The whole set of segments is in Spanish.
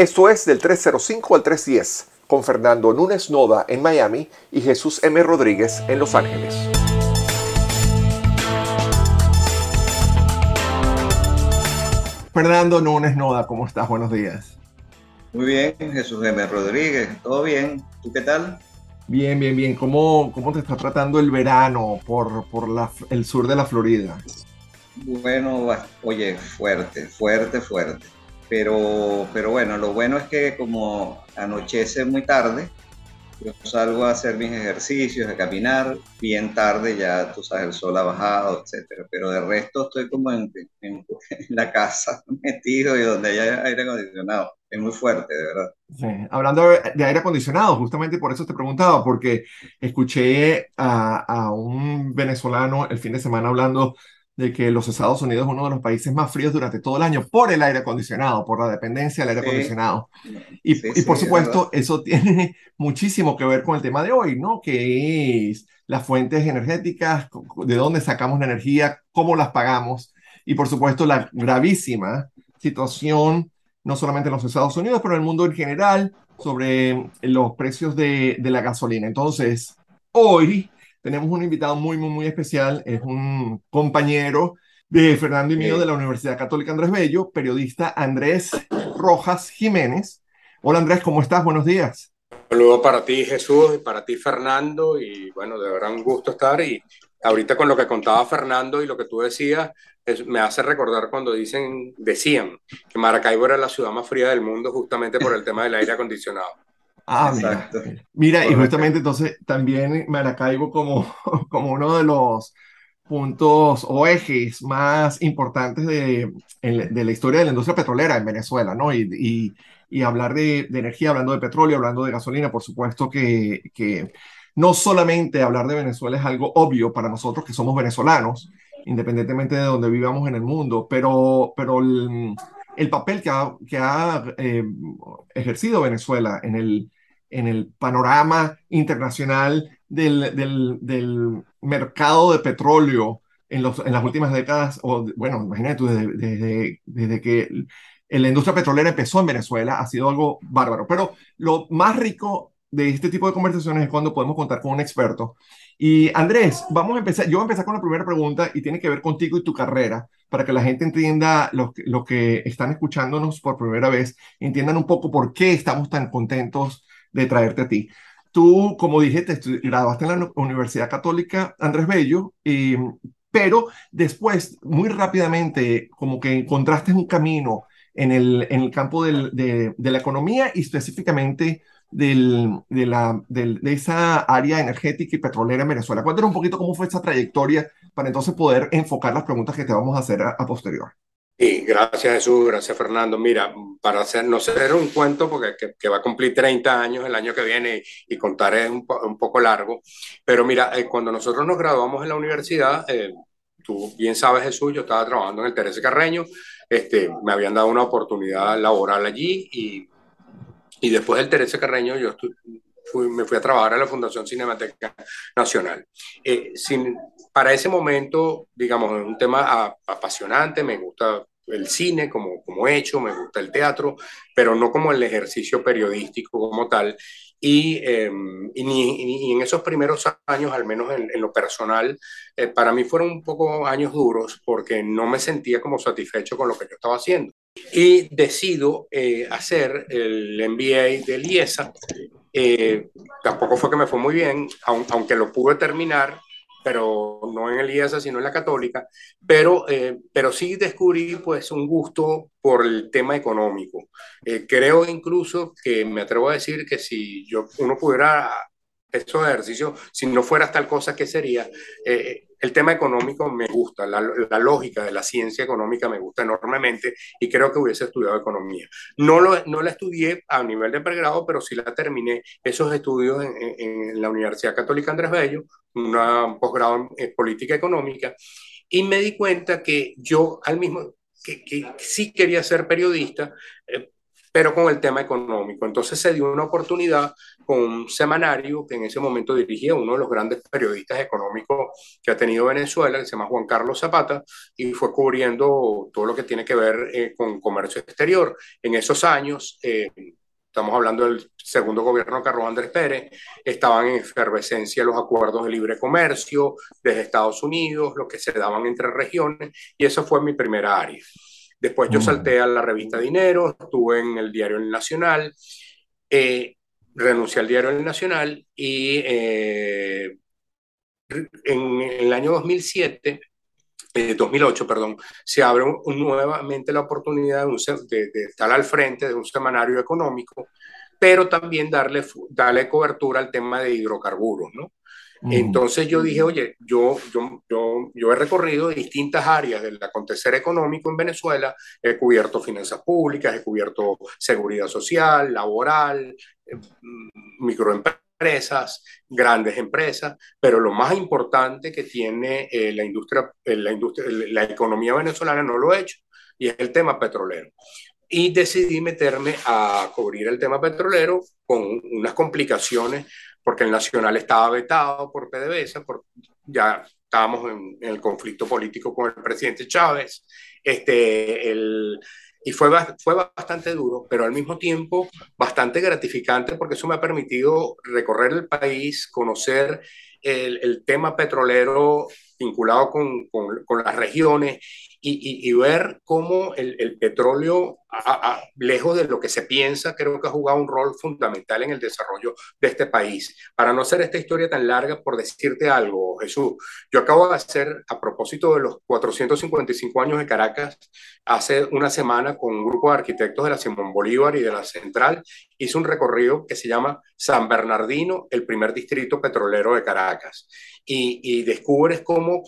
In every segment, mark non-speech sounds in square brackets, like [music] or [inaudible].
Esto es del 305 al 310 con Fernando Núñez Noda en Miami y Jesús M. Rodríguez en Los Ángeles. Fernando Núñez Noda, ¿cómo estás? Buenos días. Muy bien, Jesús M. Rodríguez, ¿todo bien? ¿Tú qué tal? Bien, bien, bien. ¿Cómo, cómo te está tratando el verano por, por el sur de la Florida? Bueno, oye, fuerte, fuerte, fuerte. Pero, pero bueno, lo bueno es que como anochece muy tarde, yo salgo a hacer mis ejercicios, a caminar, bien tarde ya, tú sabes, el sol ha bajado, etcétera. Pero de resto estoy como en, en, la casa, [laughs] metido y donde hay aire acondicionado. Es muy fuerte, de verdad. Sí. Hablando de aire acondicionado, justamente por eso te preguntaba, porque escuché a, a un venezolano el fin de semana hablando de que los Estados Unidos es uno de los países más fríos durante todo el año por el aire acondicionado, por la dependencia del aire acondicionado. Y, y por supuesto, eso [laughs] tiene muchísimo que ver con el tema de hoy, ¿no? Que es las fuentes energéticas, de dónde sacamos la energía, cómo las pagamos y por supuesto la gravísima situación, no solamente en los Estados Unidos, pero en el mundo en general, sobre los precios de, de la gasolina. Entonces, hoy tenemos un invitado muy, muy, muy especial. Es un compañero de Fernando y mío de la Universidad Católica Andrés Bello, periodista Andrés Rojas Jiménez. Hola Andrés, ¿cómo estás? Buenos días. Saludos para ti Jesús y para ti Fernando y bueno, de verdad un gusto estar y ahorita con lo que contaba Fernando y lo que tú decías, me hace recordar cuando dicen, decían que Maracaibo era la ciudad más fría del mundo justamente por el tema del aire acondicionado. Ah, mira. Mira, y justamente entonces también Maracaibo como, [laughs] como uno de los puntos o ejes más importantes de, de la historia de la industria petrolera en Venezuela, ¿no? Y, y, y hablar de, de, energía, hablando de petróleo, hablando de gasolina, por supuesto que, que no solamente hablar de Venezuela es algo obvio para nosotros que somos venezolanos, independientemente de donde vivamos en el mundo, pero, pero el, el papel que ha, que ha eh, ejercido Venezuela en el, en el panorama internacional del, del, del mercado de petróleo en, los, en, las últimas décadas, o bueno, imagínate tú, desde, desde, desde, que la industria petrolera empezó en Venezuela, ha sido algo bárbaro. Pero lo más rico de este tipo de conversaciones es cuando podemos contar con un experto. Y Andrés, vamos a empezar, yo voy a empezar con la primera pregunta y tiene que ver contigo y tu carrera, para que la gente entienda, lo lo que están escuchándonos por primera vez, entiendan un poco por qué estamos tan contentos de traerte a ti. Tú, como dije, te graduaste en la Universidad Católica Andrés Bello, y, pero después, muy rápidamente, como que encontraste un camino en el, en el campo del, de, de, la economía y específicamente del, de, la, del, de esa área energética y petrolera en Venezuela. Cuéntanos un poquito cómo fue esa trayectoria para entonces poder enfocar las preguntas que te vamos a hacer a, a posterior. Sí, gracias Jesús, gracias Fernando. Mira, para hacer, no ser un cuento, porque que, va a cumplir 30 años el año que viene y, contar es un, un, poco largo, pero mira, eh, cuando nosotros nos graduamos en la universidad, eh, tú bien sabes Jesús, yo estaba trabajando en el Teresa Carreño, este, me habían dado una oportunidad laboral allí y, y después del Teresa Carreño yo fui, me fui a trabajar a la Fundación Cinemateca Nacional. Eh, sin, para ese momento, digamos, es un tema apasionante, me gusta el cine como, como hecho, me gusta el teatro, pero no como el ejercicio periodístico como tal. Y, eh, y, ni, y, en esos primeros años, al menos en, lo personal, eh, para mí fueron un poco años duros porque no me sentía como satisfecho con lo que yo estaba haciendo. Y decido eh, hacer el MBA de IESA. Eh, tampoco fue que me fue muy bien, aunque lo pude terminar, pero no en el IESA, sino en la católica, pero, eh, pero sí descubrí pues un gusto por el tema económico. Eh, creo incluso que me atrevo a decir que si yo, uno pudiera estos ejercicios, si no fuera tal cosa, ¿qué sería? Eh, el tema económico me gusta, la, la, lógica de la ciencia económica me gusta enormemente y creo que hubiese estudiado economía. No, lo, no la estudié a nivel de pregrado, pero sí la terminé esos estudios en, en, en la Universidad Católica Andrés Bello, un posgrado en política económica, y me di cuenta que yo al mismo, que, que sí quería ser periodista, eh, pero con el tema económico. Entonces se dio una oportunidad con un semanario que en ese momento dirigía uno de los grandes periodistas económicos que ha tenido Venezuela, que se llama Juan Carlos Zapata, y fue cubriendo todo lo que tiene que ver eh, con comercio exterior. En esos años, eh, estamos hablando del segundo gobierno de Carlos Andrés Pérez, estaban en efervescencia los acuerdos de libre comercio desde Estados Unidos, lo que se daban entre regiones, y eso fue mi primera área. Después yo mm. salté a la revista Dinero, estuve en el diario El Nacional, eh, renuncié al diario El Nacional y eh, en el año 2007 2008, eh, perdón, se abre nuevamente la oportunidad de, estar al frente de un semanario económico, pero también darle, darle cobertura al tema de hidrocarburos, ¿no? Entonces yo dije, oye, yo, yo, yo, yo, he recorrido distintas áreas del acontecer económico en Venezuela, he cubierto finanzas públicas, he cubierto seguridad social, laboral, eh, microempresas empresas, grandes empresas, pero lo más importante que tiene eh, la industria, eh, la industria, la economía venezolana no lo he hecho, y es el tema petrolero. Y decidí meterme a cubrir el tema petrolero con unas complicaciones, porque el Nacional estaba vetado por PDVSA, por, ya estábamos en, en, el conflicto político con el presidente Chávez, este, el, y fue, fue bastante duro, pero al mismo tiempo bastante gratificante porque eso me ha permitido recorrer el país, conocer el, el tema petrolero vinculado con, con, con las regiones y, y, ver cómo el, el petróleo, a, lejos de lo que se piensa, creo que ha jugado un rol fundamental en el desarrollo de este país. Para no hacer esta historia tan larga, por decirte algo, Jesús, yo acabo de hacer, a propósito de los 455 años de Caracas, hace una semana con un grupo de arquitectos de la Simón Bolívar y de la Central, hice un recorrido que se llama San Bernardino, el primer distrito petrolero de Caracas. Y, y descubres cómo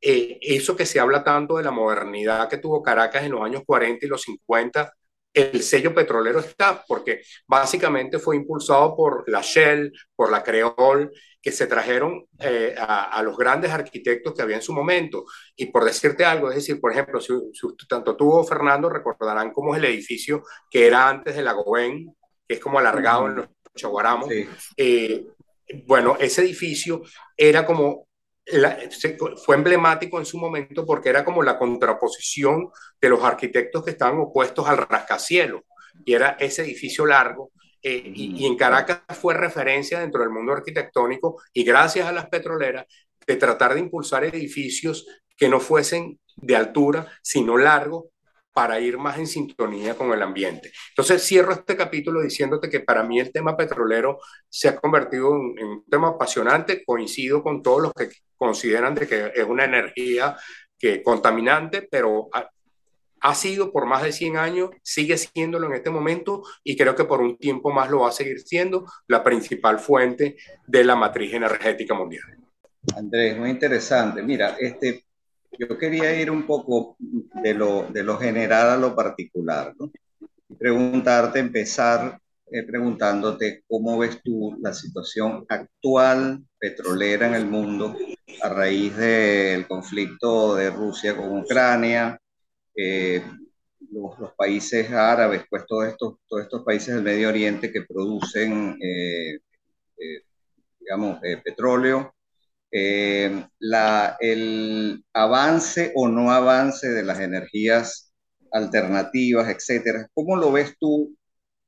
eh, eso que se habla tanto de la modernidad que tuvo Caracas en los años 40 y los 50, el sello petrolero está, porque básicamente fue impulsado por la Shell, por la Creole, que se trajeron eh, a, los grandes arquitectos que había en su momento. Y por decirte algo, es decir, por ejemplo, si, tanto tú o Fernando recordarán cómo es el edificio que era antes de la Goben, que es como alargado en los Chaguaramos. Eh, bueno, ese edificio era como fue emblemático en su momento porque era como la contraposición de los arquitectos que estaban opuestos al rascacielos, y era ese edificio largo. Eh, y, en Caracas fue referencia dentro del mundo arquitectónico y gracias a las petroleras de tratar de impulsar edificios que no fuesen de altura, sino largos, para ir más en sintonía con el ambiente. Entonces cierro este capítulo diciéndote que para mí el tema petrolero se ha convertido en, un tema apasionante, coincido con todos los que consideran de que es una energía que contaminante, pero ha, ha sido por más de 100 años, sigue siéndolo en este momento y creo que por un tiempo más lo va a seguir siendo la principal fuente de la matriz energética mundial. Andrés, muy interesante. Mira, este, yo quería ir un poco de lo, de lo general a lo particular, ¿no? Preguntarte, empezar eh, preguntándote cómo ves tú la situación actual petrolera en el mundo a raíz del conflicto de Rusia con Ucrania, eh, los, países árabes, pues todos estos, todos estos países del Medio Oriente que producen, eh, digamos, petróleo, eh, la, el avance o no avance de las energías alternativas, etcétera. ¿Cómo lo ves tú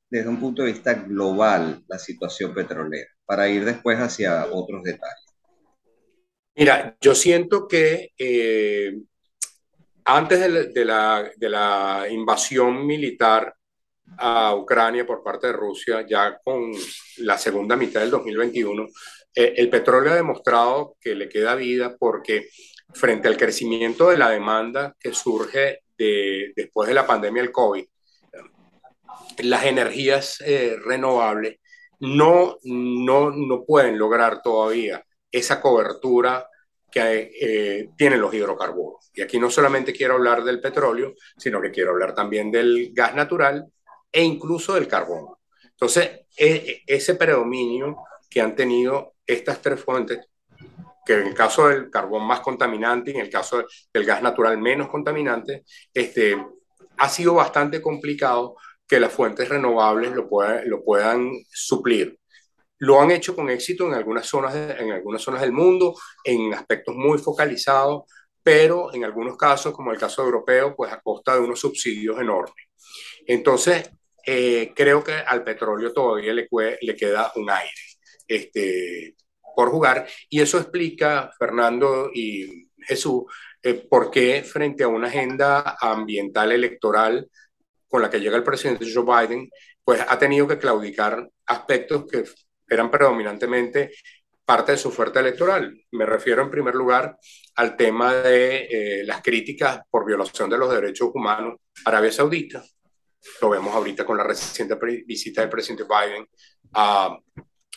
desde un punto de vista global la situación petrolera? Para ir después hacia otros detalles. Mira, yo siento que eh, antes de la, de la invasión militar a Ucrania por parte de Rusia, ya con la segunda mitad del 2021, eh, el petróleo ha demostrado que le queda vida porque frente al crecimiento de la demanda que surge de, después de la pandemia del COVID, las energías eh, renovables no, no, no pueden lograr todavía esa cobertura que eh, tienen los hidrocarburos. Y aquí no solamente quiero hablar del petróleo, sino que quiero hablar también del gas natural e incluso del carbón. Entonces, e, ese predominio que han tenido estas tres fuentes, que en el caso del carbón más contaminante y en el caso del gas natural menos contaminante, este, ha sido bastante complicado que las fuentes renovables lo, lo puedan suplir. Lo han hecho con éxito en algunas, zonas en algunas zonas del mundo, en aspectos muy focalizados, pero en algunos casos, como el caso europeo, pues a costa de unos subsidios enormes. Entonces, eh, creo que al petróleo todavía le, le queda un aire este, por jugar, y eso explica, Fernando y Jesús, eh, por qué frente a una agenda ambiental electoral con la que llega el presidente Joe Biden, pues ha tenido que claudicar aspectos que eran predominantemente parte de su oferta electoral. Me refiero en primer lugar al tema de eh, las críticas por violación de los derechos humanos a Arabia Saudita. Lo vemos ahorita con la reciente visita del presidente Biden a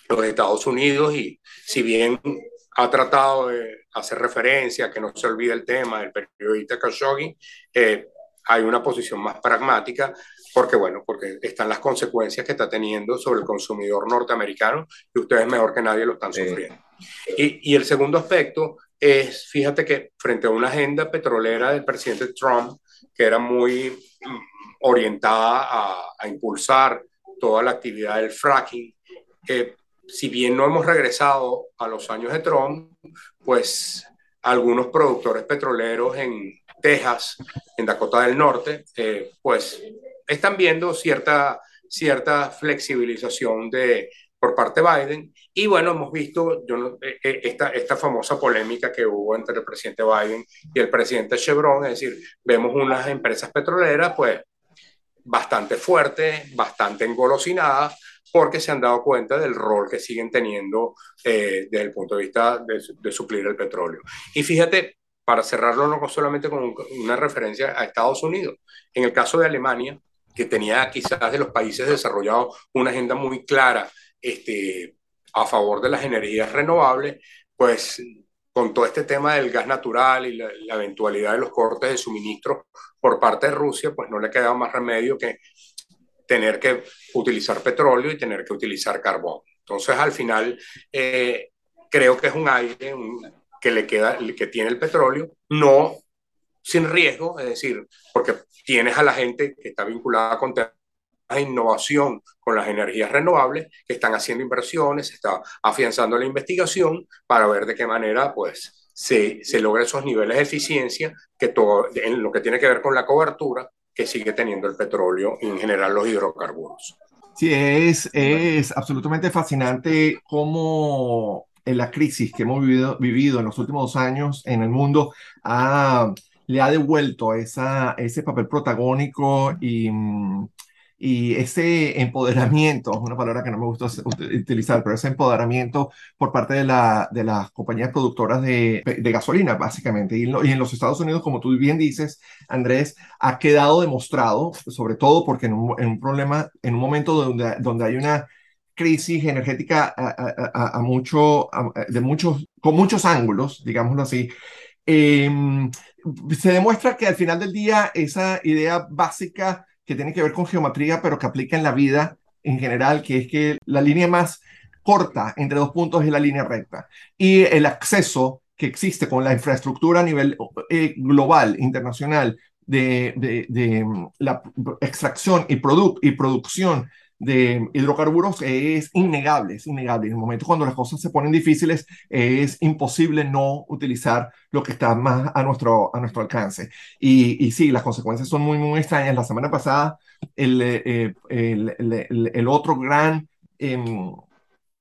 los Estados Unidos y si bien ha tratado de hacer referencia, que no se olvide el tema del periodista Khashoggi, eh, hay una posición más pragmática, porque bueno, porque están las consecuencias que está teniendo sobre el consumidor norteamericano y ustedes mejor que nadie lo están sufriendo. Y, y, el segundo aspecto es, fíjate que frente a una agenda petrolera del presidente Trump, que era muy mm, orientada a, a impulsar toda la actividad del fracking, eh, si bien no hemos regresado a los años de Trump, pues algunos productores petroleros en Texas, en Dakota del Norte, eh, pues están viendo cierta, cierta flexibilización de, por parte de Biden. Y bueno, hemos visto yo, eh, eh, esta, esta famosa polémica que hubo entre el presidente Biden y el presidente Chevron, es decir, vemos unas empresas petroleras pues bastante fuertes, bastante engolosinadas, porque se han dado cuenta del rol que siguen teniendo eh, desde el punto de vista de, suplir el petróleo. Y fíjate, para cerrarlo no solamente con una referencia a Estados Unidos, en el caso de Alemania, que tenía quizás de los países desarrollados una agenda muy clara este, a favor de las energías renovables, pues con todo este tema del gas natural y la, la, eventualidad de los cortes de suministro por parte de Rusia, pues no le quedaba más remedio que tener que utilizar petróleo y tener que utilizar carbón. Entonces, al final, eh, creo que es un aire que le queda, que tiene el petróleo, no sin riesgo, es decir, porque tienes a la gente que está vinculada con la innovación con las energías renovables, que están haciendo inversiones, se está afianzando la investigación para ver de qué manera, pues, se, se logra esos niveles de eficiencia que todo, en lo que tiene que ver con la cobertura, que sigue teniendo el petróleo y en general los hidrocarburos. Sí, es, es absolutamente fascinante cómo en la crisis que hemos vivido, vivido en los últimos años en el mundo le ha devuelto esa, ese papel protagónico y, mm, y ese empoderamiento, una palabra que no me gusta utilizar, pero ese empoderamiento por parte de, la, de las compañías productoras de, de gasolina, básicamente. Y, y, en los Estados Unidos, como tú bien dices, Andrés, ha quedado demostrado, sobre todo porque en un, en un problema, en un momento donde, donde hay una crisis energética a, a, mucho, de muchos, con muchos ángulos, digámoslo así, em, se demuestra que al final del día esa idea básica que tiene que ver con geometría, pero que aplica en la vida en general, que es que la línea más corta entre dos puntos es la línea recta. Y el acceso que existe con la infraestructura a nivel eh, global, internacional, de, mm, la extracción y, produ y producción de hidrocarburos es innegable, es innegable. En el momento cuando las cosas se ponen difíciles, es imposible no utilizar lo que está más a nuestro, a nuestro alcance. Y, y sí, las consecuencias son muy, muy extrañas. La semana pasada, el, eh, el, el, el otro gran em,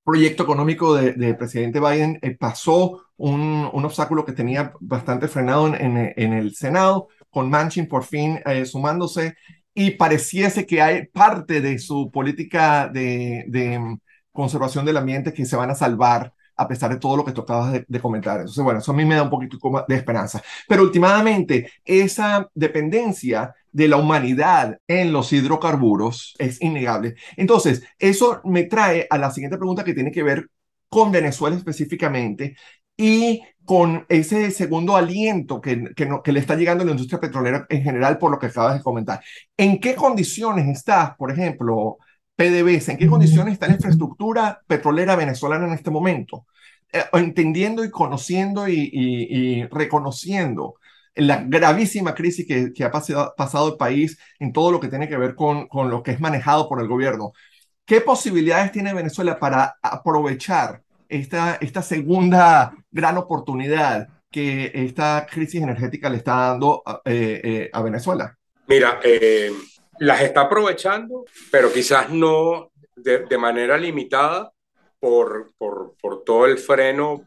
proyecto económico del de presidente Biden eh, pasó un, un, obstáculo que tenía bastante frenado en, en, en el Senado, con Manchin por fin eh, sumándose y pareciese que hay parte de su política de, de, conservación del ambiente que se van a salvar a pesar de todo lo que tú acabas de, de, comentar. Entonces, bueno, eso a mí me da un poquito de esperanza. Pero últimamente, esa dependencia de la humanidad en los hidrocarburos es innegable. Entonces, eso me trae a la siguiente pregunta que tiene que ver con Venezuela específicamente y con ese segundo aliento que, que, no, que, le está llegando a la industria petrolera en general por lo que acabas de comentar. ¿En qué condiciones está, por ejemplo, PDVSA, en qué condiciones está la infraestructura petrolera venezolana en este momento? Eh, entendiendo y conociendo y, y, y reconociendo la gravísima crisis que, ha pasado, pasado, el país en todo lo que tiene que ver con, con lo que es manejado por el gobierno. ¿Qué posibilidades tiene Venezuela para aprovechar esta, esta segunda gran oportunidad que esta crisis energética le está dando a eh, eh, Venezuela? Mira, eh, las está aprovechando, pero quizás no de, de manera limitada por, por, por, todo el freno,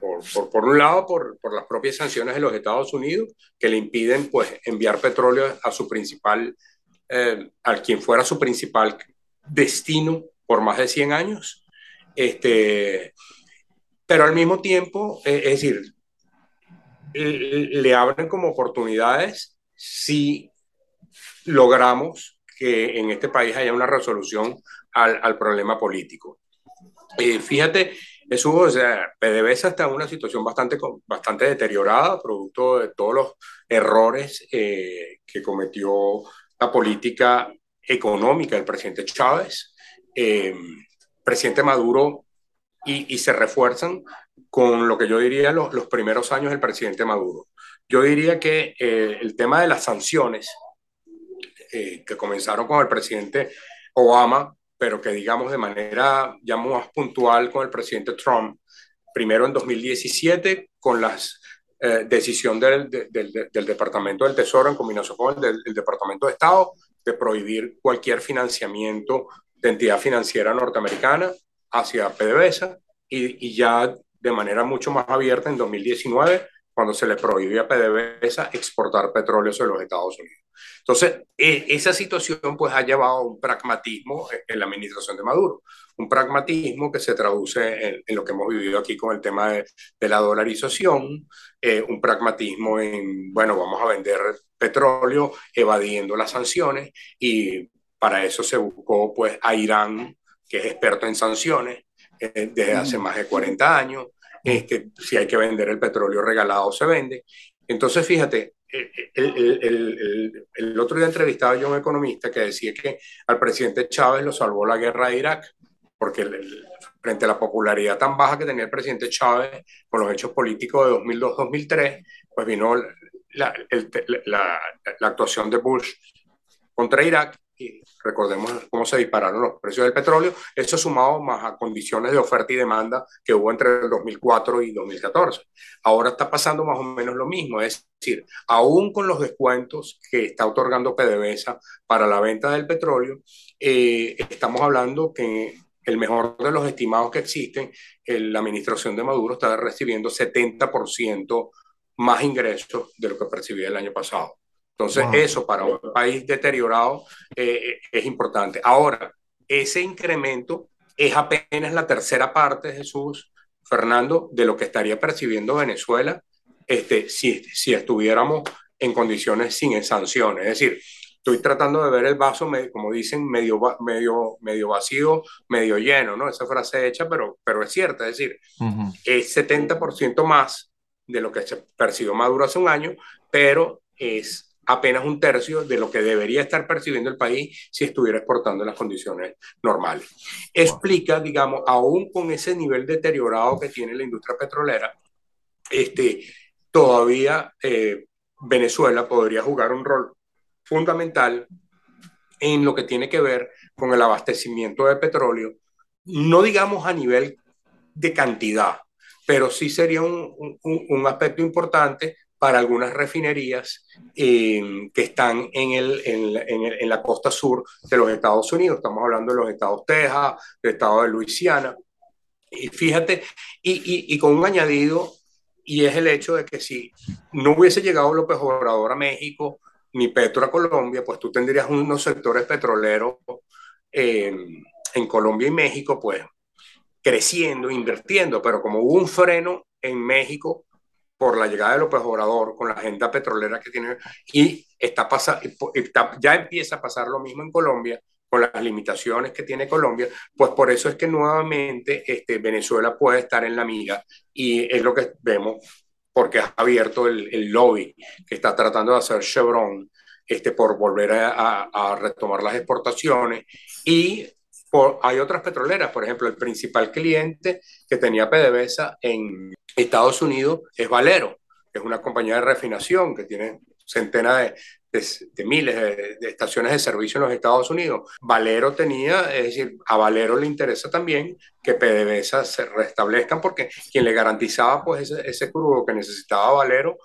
por, por un lado, por, las propias sanciones de los Estados Unidos, que le impiden pues, enviar petróleo a su principal, eh, al quien fuera su principal destino por más de 100 años. Este, pero al mismo tiempo, eh, es decir, le abren como oportunidades si logramos que en este país haya una resolución al, al problema político. Eh, fíjate, eso, o sea, PDVSA está en una situación bastante, bastante deteriorada, producto de todos los errores eh, que cometió la política económica del presidente Chávez, eh, presidente Maduro, y, se refuerzan con lo que yo diría los, primeros años del presidente Maduro. Yo diría que el tema de las sanciones que comenzaron con el presidente Obama pero que digamos de manera ya más puntual con el presidente Trump, primero en 2017 con la eh, decisión del, del, Departamento del Tesoro en combinación con el del Departamento de Estado de prohibir cualquier financiamiento de entidad financiera norteamericana hacia PDVSA y, y ya de manera mucho más abierta en 2019 cuando se le prohibió a PDVSA exportar petróleo hacia los Estados Unidos. Entonces, e, esa situación pues ha llevado a un pragmatismo en la administración de Maduro, un pragmatismo que se traduce en, lo que hemos vivido aquí con el tema de, la dolarización, eh, un pragmatismo en, bueno, vamos a vender petróleo evadiendo las sanciones y para eso se buscó pues a Irán, que es experto en sanciones eh, desde hace más de 40 años, este, si hay que vender el petróleo regalado, se vende. Entonces, fíjate, el, el, el, otro día entrevistaba yo a un economista que decía que al presidente Chávez lo salvó la guerra de Irak, porque frente a la popularidad tan baja que tenía el presidente Chávez con los hechos políticos de 2002-2003, pues vino la, la, la actuación de Bush contra Irak recordemos cómo se dispararon los precios del petróleo, eso sumado más a condiciones de oferta y demanda que hubo entre el 2004 y 2014. Ahora está pasando más o menos lo mismo, es decir, aún con los descuentos que está otorgando PDVSA para la venta del petróleo, eh, estamos hablando que el mejor de los estimados que existen, la administración de Maduro está recibiendo 70% más ingresos de lo que percibía el año pasado. Entonces, eso para un país deteriorado eh, es importante. Ahora, ese incremento es apenas la tercera parte, Jesús, Fernando, de lo que estaría percibiendo Venezuela este, si, si estuviéramos en condiciones sin sanciones. Es decir, estoy tratando de ver el vaso, como dicen, medio, medio, medio vacío, medio lleno, ¿no? Esa frase hecha, pero, pero es cierta. Es decir, es 70% más de lo que se percibió Maduro hace un año, pero es apenas un tercio de lo que debería estar percibiendo el país si estuviera exportando en las condiciones normales. Explica, digamos, aún con ese nivel deteriorado que tiene la industria petrolera, este, todavía eh, Venezuela podría jugar un rol fundamental en lo que tiene que ver con el abastecimiento de petróleo, no digamos a nivel de cantidad, pero sí sería un, un, un aspecto importante para algunas refinerías eh, que están en, el, en, en, la costa sur de los Estados Unidos. Estamos hablando de los estados Texas, del estado de Luisiana. Y fíjate, y, y, y, con un añadido, y es el hecho de que si no hubiese llegado López Obrador a México, ni Petro a Colombia, pues tú tendrías unos sectores petroleros eh, en Colombia y México, pues creciendo, invirtiendo, pero como hubo un freno en México por la llegada de López Obrador, con la agenda petrolera que tiene, y está pasa, está, ya empieza a pasar lo mismo en Colombia, con las limitaciones que tiene Colombia, pues por eso es que nuevamente este, Venezuela puede estar en la mira y es lo que vemos porque ha abierto el, el lobby que está tratando de hacer Chevron este, por volver a, a, retomar las exportaciones y por, hay otras petroleras, por ejemplo, el principal cliente que tenía PDVSA en Estados Unidos es Valero, es una compañía de refinación que tiene centenas de, de, miles de, estaciones de servicio en los Estados Unidos. Valero tenía, es decir, a Valero le interesa también que PDVSA se restablezcan porque quien le garantizaba pues ese, ese crudo que necesitaba Valero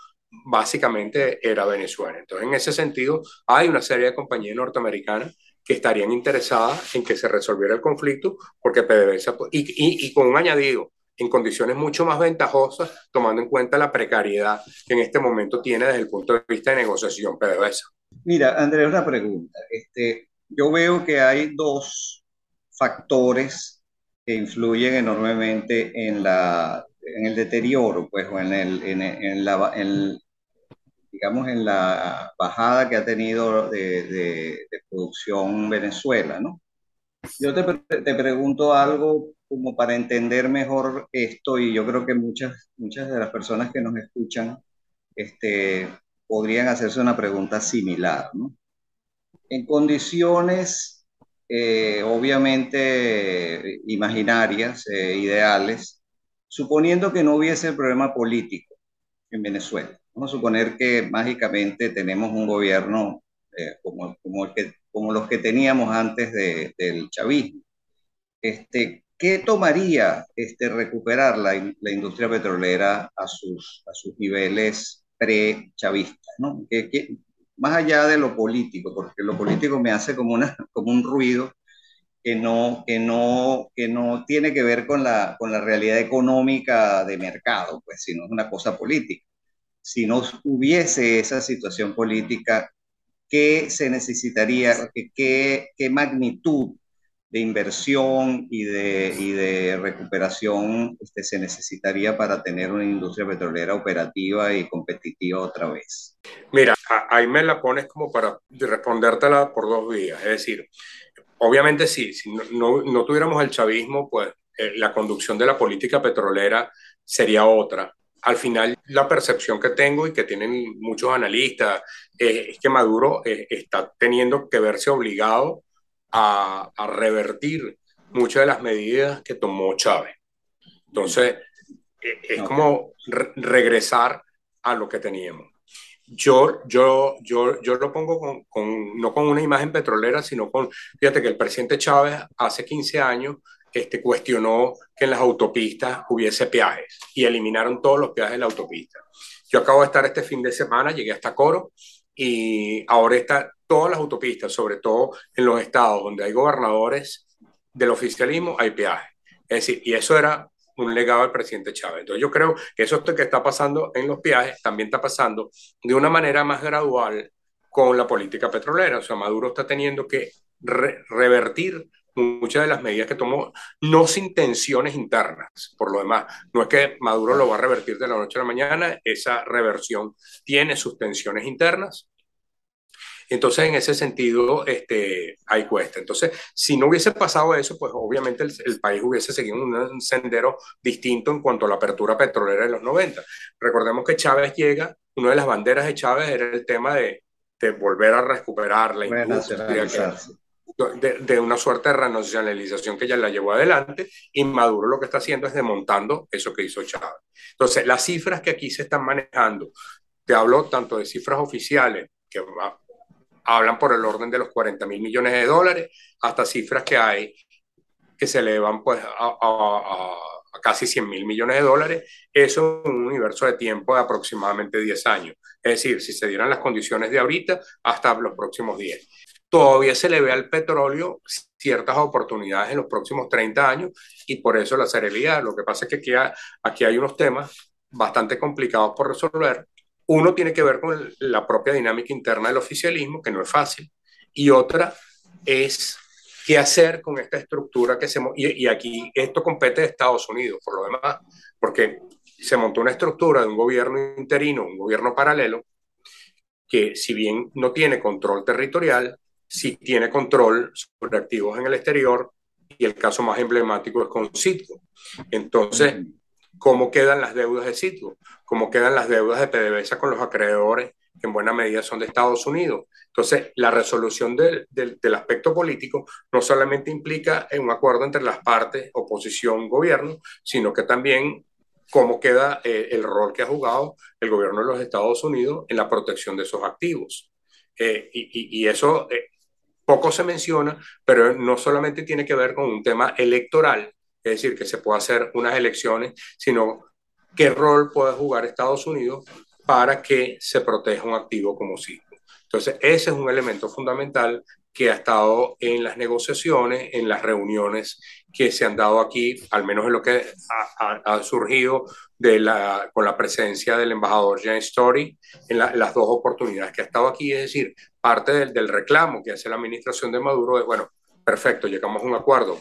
básicamente era Venezuela. Entonces, en ese sentido, hay una serie de compañías norteamericanas que estarían interesadas en que se resolviera el conflicto porque PDVSA, y, y, y con un añadido, en condiciones mucho más ventajosas, tomando en cuenta la precariedad que en este momento tiene desde el punto de vista de negociación PDVSA. Mira, Andrés, una pregunta. Este, yo veo que hay dos factores que influyen enormemente en, la, en el deterioro, pues, o en, el, en, en la, en, digamos, en la bajada que ha tenido de, de, de producción Venezuela, ¿no? Yo te, te, pregunto algo como para entender mejor esto y yo creo que muchas, muchas de las personas que nos escuchan este, podrían hacerse una pregunta similar. ¿no? En condiciones eh, obviamente imaginarias, eh, ideales, suponiendo que no hubiese el problema político en Venezuela. Vamos a suponer que mágicamente tenemos un gobierno eh, como, como el que como los que teníamos antes de, del chavismo. Este, ¿Qué tomaría este, recuperar la, la industria petrolera a sus, a sus niveles pre-chavistas? ¿no? más allá de lo político, porque lo político me hace como, una, [laughs] como un ruido que no, que, no, que no tiene que ver con la, con la realidad económica de mercado, pues, sino es una cosa política. Si no hubiese esa situación política, qué se necesitaría, qué, qué magnitud de inversión y de, y de recuperación este, se necesitaría para tener una industria petrolera operativa y competitiva otra vez? Mira, ahí me la pones como para respondértela por dos vías. Es decir, obviamente sí, si no, no, no tuviéramos el chavismo, pues eh, la conducción de la política petrolera sería otra al final la percepción que tengo y que tienen muchos analistas eh, es que Maduro eh, está teniendo que verse obligado a, a, revertir muchas de las medidas que tomó Chávez. Entonces, eh, es como re regresar a lo que teníamos. Yo, yo, yo, yo lo pongo con, con, no con una imagen petrolera, sino con, fíjate que el presidente Chávez hace 15 años este, cuestionó que en las autopistas hubiese peajes y eliminaron todos los peajes de la autopista. Yo acabo de estar este fin de semana, llegué hasta Coro y ahora está todas las autopistas, sobre todo en los estados donde hay gobernadores del oficialismo, hay peajes. Es decir, y eso era un legado del presidente Chávez. Entonces yo creo que eso que está pasando en los peajes también está pasando de una manera más gradual con la política petrolera. O sea, Maduro está teniendo que re revertir muchas de las medidas que tomó, no sin tensiones internas, por lo demás. No es que Maduro lo va a revertir de la noche a la mañana, esa reversión tiene sus tensiones internas. Entonces, en ese sentido, este, hay cuesta. Entonces, si no hubiese pasado eso, pues obviamente el, el país hubiese seguido un sendero distinto en cuanto a la apertura petrolera de los 90. Recordemos que Chávez llega, una de las banderas de Chávez era el tema de, de volver a recuperar la industria. De, una suerte de renacionalización que ya la llevó adelante y Maduro lo que está haciendo es desmontando eso que hizo Chávez. Entonces, las cifras que aquí se están manejando, te hablo tanto de cifras oficiales que va, hablan por el orden de los 40 mil millones de dólares hasta cifras que hay que se elevan pues a, a casi 100 mil millones de dólares, eso en un universo de tiempo de aproximadamente 10 años. Es decir, si se dieran las condiciones de ahorita, hasta los próximos 10 todavía se le ve al petróleo ciertas oportunidades en los próximos 30 años y por eso la seriedad. Lo que pasa es que aquí aquí hay unos temas bastante complicados por resolver. Uno tiene que ver con la propia dinámica interna del oficialismo, que no es fácil, y otra es qué hacer con esta estructura que se... Y, y aquí esto compete de Estados Unidos, por lo demás, porque se montó una estructura de un gobierno interino, un gobierno paralelo, que si bien no tiene control territorial, si tiene control sobre activos en el exterior y el caso más emblemático es con Citgo. Entonces, ¿cómo quedan las deudas de Citgo? ¿Cómo quedan las deudas de PDVSA con los acreedores que en buena medida son de Estados Unidos? Entonces, la resolución del, del, del aspecto político no solamente implica un acuerdo entre las partes, oposición, gobierno, sino que también cómo queda eh, el rol que ha jugado el gobierno de los Estados Unidos en la protección de esos activos. Eh, y, y, eso eh, poco se menciona, pero no solamente tiene que ver con un tema electoral, es decir, que se pueda hacer unas elecciones, sino qué rol puede jugar Estados Unidos para que se proteja un activo como sismo. Entonces, ese es un elemento fundamental que ha estado en las negociaciones, en las reuniones que se han dado aquí, al menos en lo que ha, surgido de la, con la presencia del embajador James Story en, las dos oportunidades que ha estado aquí. Es decir, parte del, del, reclamo que hace la administración de Maduro es, bueno, perfecto, llegamos a un acuerdo,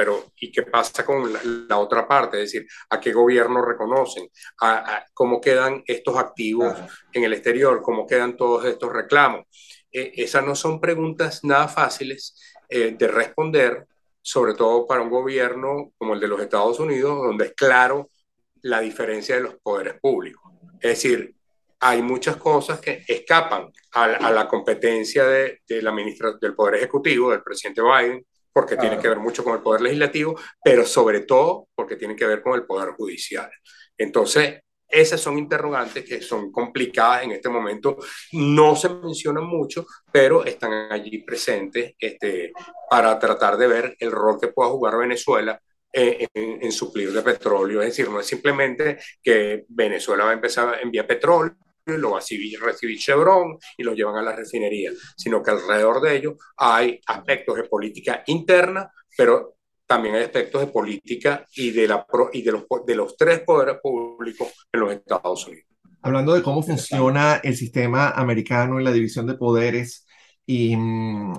pero ¿y qué pasa con la, otra parte? Es decir, ¿a qué gobierno reconocen? ¿A, cómo quedan estos activos en el exterior? ¿Cómo quedan todos estos reclamos? Eh, esas no son preguntas nada fáciles eh, de responder, sobre todo para un gobierno como el de los Estados Unidos, donde es claro la diferencia de los poderes públicos. Es decir, hay muchas cosas que escapan a, la competencia de, la ministra, del Poder Ejecutivo, del presidente Biden, porque tiene que ver mucho con el Poder Legislativo, pero sobre todo porque tiene que ver con el Poder Judicial. Entonces, esas son interrogantes que son complicadas en este momento, no se mencionan mucho, pero están allí presentes este, para tratar de ver el rol que pueda jugar Venezuela en, en, suplir de petróleo. Es decir, no es simplemente que Venezuela va a empezar a enviar petróleo, lo va a Chevron y lo llevan a la refinería, sino que alrededor de ello hay aspectos de política interna, pero también hay aspectos de política y de, la, y de, los, de los tres poderes públicos en los Estados Unidos. Hablando de cómo funciona el sistema americano en la división de poderes y,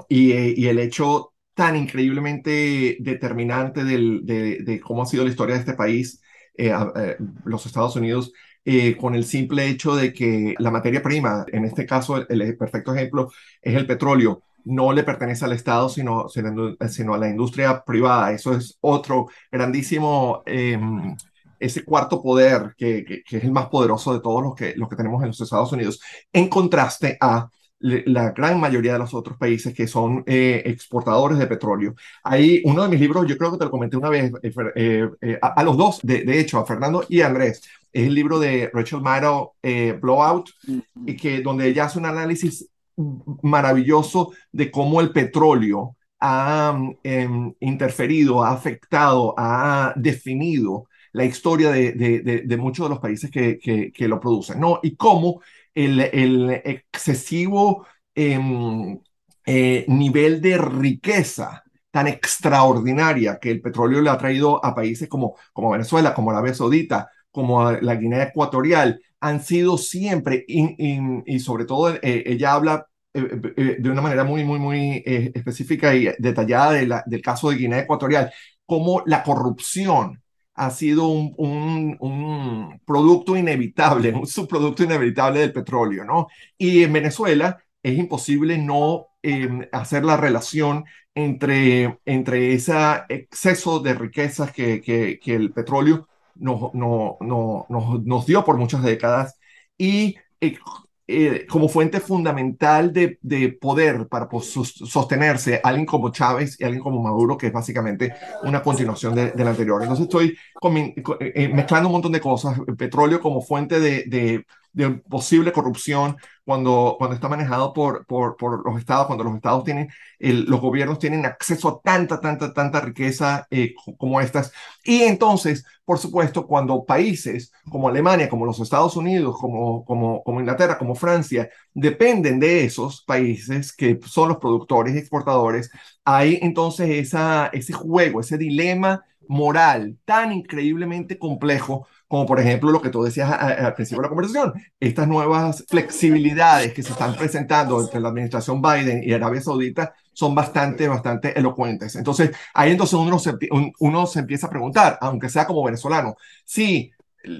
y, el hecho tan increíblemente determinante de, cómo ha sido la historia de este país, eh, eh, los Estados Unidos, eh, con el simple hecho de que la materia prima, en este caso el perfecto ejemplo es el petróleo, no le pertenece al Estado, sino, sino a la industria privada. Eso es otro grandísimo, em, ese cuarto poder que, que, es el más poderoso de todos los que, los que tenemos en los Estados Unidos, en contraste a la gran mayoría de los otros países que son eh, exportadores de petróleo. Hay uno de mis libros, yo creo que te lo comenté una vez, eh, eh, a, los dos, de, de, hecho, a Fernando y a Andrés, es el libro de Rachel Maddow, Blowout, y que, donde ella hace un análisis maravilloso de cómo el petróleo ha em, interferido, ha afectado, ha definido la historia de, de, muchos de los países que, que, lo producen, ¿no? Y cómo el, el excesivo em, eh, nivel de riqueza tan extraordinaria que el petróleo le ha traído a países como, como Venezuela, como Arabia Saudita, como la Guinea Ecuatorial, han sido siempre, y sobre todo eh, ella habla eh, eh, de una manera muy, muy, muy específica y detallada de la, del caso de Guinea Ecuatorial, cómo la corrupción ha sido un, un, un, producto inevitable, un subproducto inevitable del petróleo, ¿no? Y en Venezuela es imposible no em, hacer la relación entre, entre ese exceso de riquezas que, que, que el petróleo nos, no, no, nos, nos dio por muchas décadas y eh, eh, como fuente fundamental de, de poder para pues, sostenerse alguien como Chávez y alguien como Maduro, que es básicamente una continuación de, del anterior. Entonces estoy eh, mezclando un montón de cosas, petróleo como fuente de, de de posible corrupción cuando, cuando está manejado por, por, por los estados, cuando los estados tienen, los gobiernos tienen acceso a tanta, tanta, tanta riqueza eh, como estas. Y entonces, por supuesto, cuando países como Alemania, como los Estados Unidos, como, como, como Inglaterra, como Francia, dependen de esos países que son los productores y exportadores, hay entonces esa, ese juego, ese dilema moral tan increíblemente complejo como por ejemplo lo que tú decías al principio de la conversación, estas nuevas flexibilidades que se están presentando entre la administración Biden y Arabia Saudita son bastante, bastante elocuentes. Entonces, ahí entonces uno se, uno se empieza a preguntar, aunque sea como venezolano, si,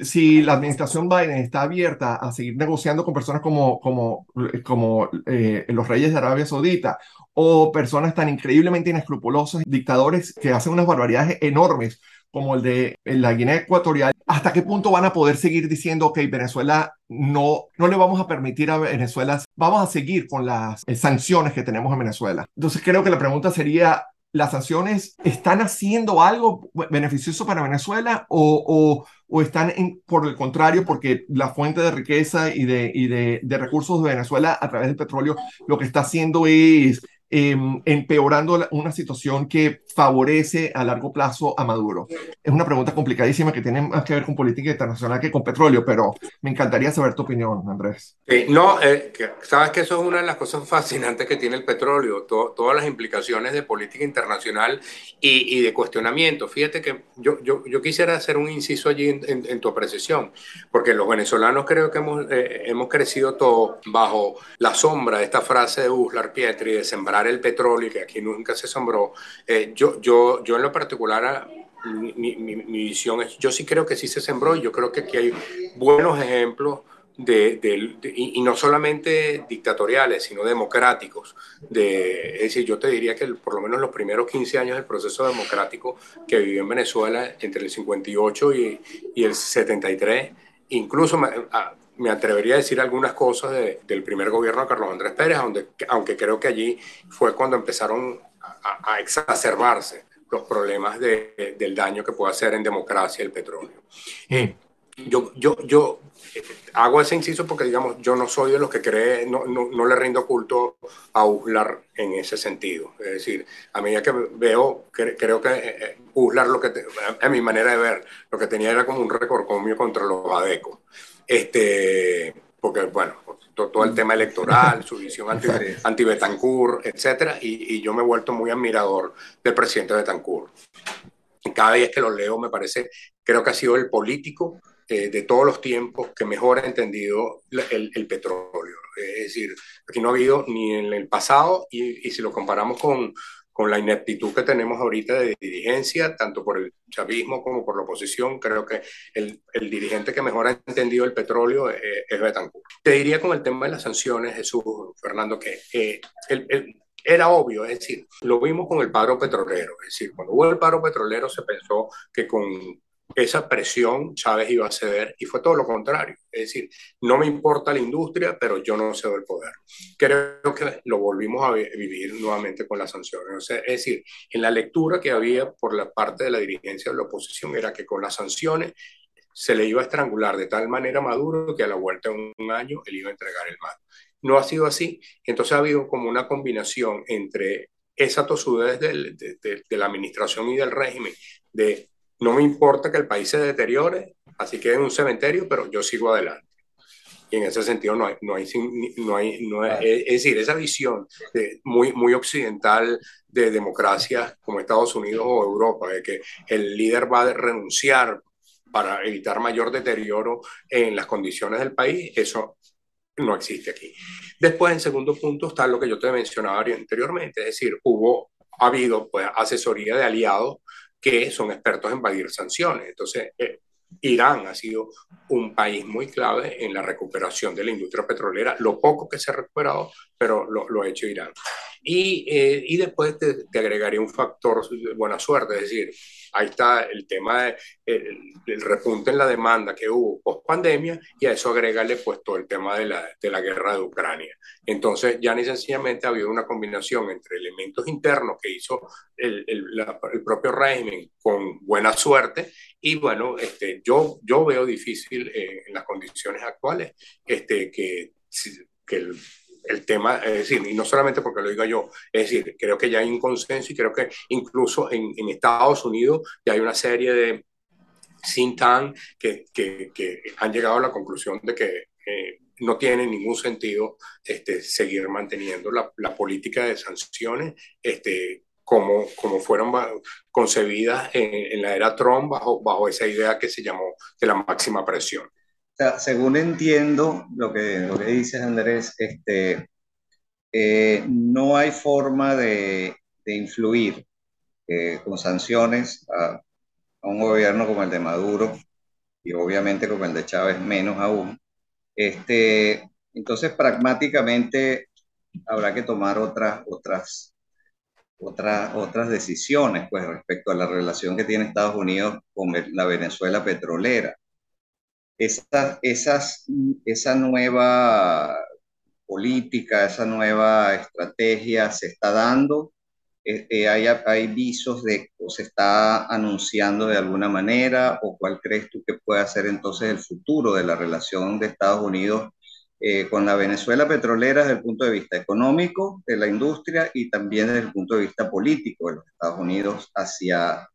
si la administración Biden está abierta a seguir negociando con personas como, como, como eh, los reyes de Arabia Saudita o personas tan increíblemente inescrupulosas, dictadores que hacen unas barbaridades enormes como el de la Guinea Ecuatorial, ¿hasta qué punto van a poder seguir diciendo, ok, Venezuela no, no le vamos a permitir a Venezuela, vamos a seguir con las eh, sanciones que tenemos en Venezuela? Entonces creo que la pregunta sería, las sanciones están haciendo algo beneficioso para Venezuela o, o, están por el contrario, porque la fuente de riqueza y, de, y de, de recursos de Venezuela a través del petróleo lo que está haciendo es Em, empeorando una situación que favorece a largo plazo a Maduro? Es una pregunta complicadísima que tiene más que ver con política internacional que con petróleo, pero me encantaría saber tu opinión, Andrés. no, eh, sabes que eso es una de las cosas fascinantes que tiene el petróleo, todas las implicaciones de política internacional y, de cuestionamiento. Fíjate que yo, yo, yo, quisiera hacer un inciso allí en, tu apreciación, porque los venezolanos creo que hemos, eh, hemos crecido todos bajo la sombra de esta frase de Uslar Pietri de sembrar el petróleo, que aquí nunca se sombró, eh, yo, yo, yo en lo particular, ah, mi, mi, visión es, yo sí creo que sí se sembró y yo creo que aquí hay buenos ejemplos de, y, no solamente dictatoriales, sino democráticos. De, es decir, yo te diría que por lo menos los primeros 15 años del proceso democrático que vivió en Venezuela entre el 58 y, y el 73, incluso ah, me atrevería a decir algunas cosas del primer gobierno de Carlos Andrés Pérez, donde, aunque creo que allí fue cuando empezaron a, exacerbarse los problemas de, del daño que puede hacer en democracia el petróleo. Eh, yo, yo, yo eh, hago ese inciso porque, digamos, yo no soy de los que cree, no, no, no le rindo culto a Uslar en ese sentido. Es decir, a medida que veo, creo que eh, Uslar, lo que a mi manera de ver, lo que tenía era como un recorcomio contra los adecos este, porque bueno, todo, el tema electoral, su visión anti, anti Betancourt, etcétera, y, y, yo me he vuelto muy admirador del presidente Betancourt. Cada vez que lo leo me parece, creo que ha sido el político eh, de todos los tiempos que mejor ha entendido el, el, petróleo. Es decir, aquí no ha habido ni en el pasado, y, y si lo comparamos con, con la ineptitud que tenemos ahorita de dirigencia, tanto por el chavismo como por la oposición, creo que el, el dirigente que mejor ha entendido el petróleo es, es Betancourt. Te diría con el tema de las sanciones, Jesús, Fernando, que eh, el, era obvio, es decir, lo vimos con el paro petrolero, es decir, cuando hubo el paro petrolero se pensó que con esa presión Chávez iba a ceder y fue todo lo contrario. Es decir, no me importa la industria, pero yo no cedo el poder. Creo que lo volvimos a vivir nuevamente con las sanciones. es decir, en la lectura que había por la parte de la dirigencia de la oposición era que con las sanciones se le iba a estrangular de tal manera a Maduro que a la vuelta de un año él iba a entregar el mando. No ha sido así. Entonces ha habido como una combinación entre esa tosudez de, de la administración y del régimen de no me importa que el país se deteriore, así que en un cementerio, pero yo sigo adelante. Y en ese sentido no hay, no hay, no hay, no es decir, esa visión de, muy, muy occidental de democracias como Estados Unidos o Europa, de que el líder va a renunciar para evitar mayor deterioro en las condiciones del país, eso no existe aquí. Después, en segundo punto, está lo que yo te mencionaba anteriormente, es decir, hubo, ha habido pues, asesoría de aliados que son expertos en evadir sanciones. Entonces, eh, Irán ha sido un país muy clave en la recuperación de la industria petrolera, lo poco que se ha recuperado, pero lo, lo ha hecho Irán. Y, eh, y después te, te, agregaría un factor de buena suerte, es decir, ahí está el tema del de, el repunte en la demanda que hubo post pandemia y a eso agregarle pues todo el tema de la, de la guerra de Ucrania. Entonces ya ni sencillamente ha habido una combinación entre elementos internos que hizo el, el, la, el propio régimen con buena suerte y bueno, este, yo, yo veo difícil eh, en las condiciones actuales este, que, que el el tema, es decir, y no solamente porque lo diga yo, es decir, creo que ya hay un consenso y creo que incluso en, en Estados Unidos ya hay una serie de think que, que, han llegado a la conclusión de que eh, no tiene ningún sentido este, seguir manteniendo la, la, política de sanciones este, como, como fueron concebidas en, en, la era Trump bajo, bajo esa idea que se llamó de la máxima presión según entiendo lo que, lo que dices, Andrés, este, eh, no hay forma de, de influir eh, con sanciones a, un gobierno como el de Maduro y obviamente como el de Chávez menos aún. Este, entonces, pragmáticamente habrá que tomar otras, otras, otras, otras decisiones pues, respecto a la relación que tiene Estados Unidos con la Venezuela petrolera esa, esas, esa nueva política, esa nueva estrategia se está dando. Eh, eh, hay, hay visos de, o se está anunciando de alguna manera, o cuál crees tú que puede ser entonces el futuro de la relación de Estados Unidos eh, con la Venezuela petrolera desde el punto de vista económico de la industria y también desde el punto de vista político de los Estados Unidos hacia,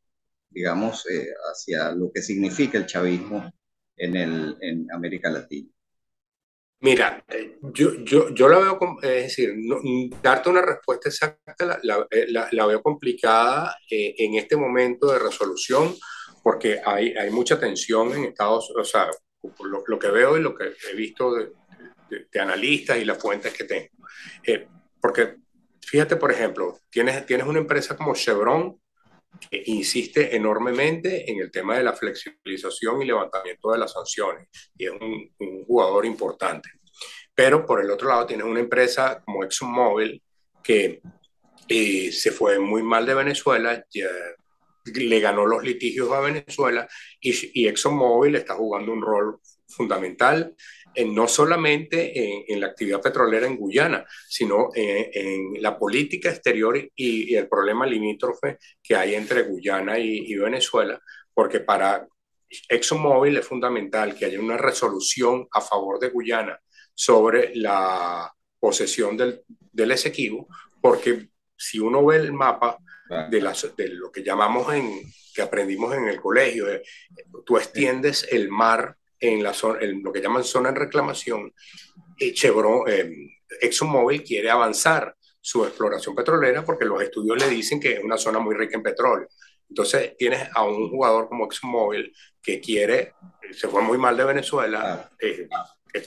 digamos, hacia lo que significa el chavismo en, el, en América Latina. Mira, eh, yo, yo, yo la veo, es decir, darte una respuesta exacta la, eh, la, la, veo complicada eh, en este momento de resolución porque hay, hay mucha tensión en Estados Unidos, o sea, lo, lo, que veo y lo que he visto de, de analistas y las fuentes que tengo. porque fíjate, por ejemplo, tienes, tienes una empresa como Chevron que insiste enormemente en el tema de la flexibilización y levantamiento de las sanciones y es un, jugador importante. Pero por el otro lado tienes una empresa como ExxonMobil que eh, se fue muy mal de Venezuela, le ganó los litigios a Venezuela y, y ExxonMobil está jugando un rol fundamental en, no solamente en, en, la actividad petrolera en Guyana, sino en, en la política exterior y, y, el problema limítrofe que hay entre Guyana y, y Venezuela, porque para ExxonMobil es fundamental que haya una resolución a favor de Guyana sobre la posesión del, del Esequibo, porque si uno ve el mapa de, las, de lo que llamamos en, que aprendimos en el colegio, tú extiendes el mar en, la zona, en lo que llaman zona en reclamación, y Chevron, eh, ExxonMobil quiere avanzar su exploración petrolera porque los estudios le dicen que es una zona muy rica en petróleo. Entonces tienes a un jugador como ExxonMobil que quiere, se fue muy mal de Venezuela, eh,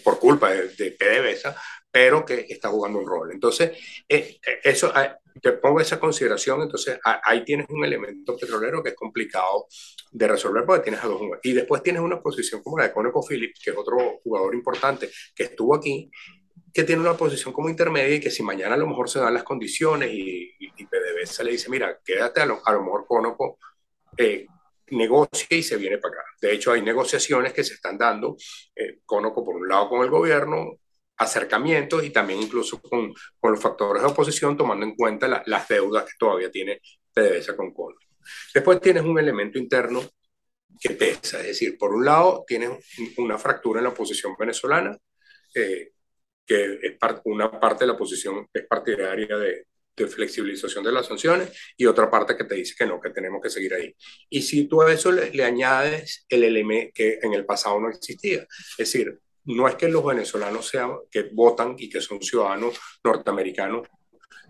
por culpa de, de, PDVSA, pero que está jugando un rol. Entonces, eh, eh eso, eh, te pongo esa consideración, entonces ahí tienes un elemento petrolero que es complicado de resolver porque tienes a dos jugadores. Y después tienes una posición como la de ConocoPhillips, que es otro jugador importante que estuvo aquí, que tiene una posición como intermedia y que si mañana a lo mejor se dan las condiciones y, y, y PDVSA le dice, mira, quédate a lo, a lo mejor Conoco, eh, negocia y se viene para acá. De hecho, hay negociaciones que se están dando, eh, Conoco por un lado con el gobierno, acercamientos y también incluso con, con los factores de oposición, tomando en cuenta la, las deudas que todavía tiene PDVSA con Conoco. Después tienes un elemento interno que pesa, es decir, por un lado tienes una fractura en la oposición venezolana, eh, que es part, una parte de la oposición es partidaria de, de flexibilización de las sanciones y otra parte que te dice que no, que tenemos que seguir ahí. Y si tú a eso le, le añades el elemento que en el pasado no existía, es decir, no es que los venezolanos sean, que votan y que son ciudadanos norteamericanos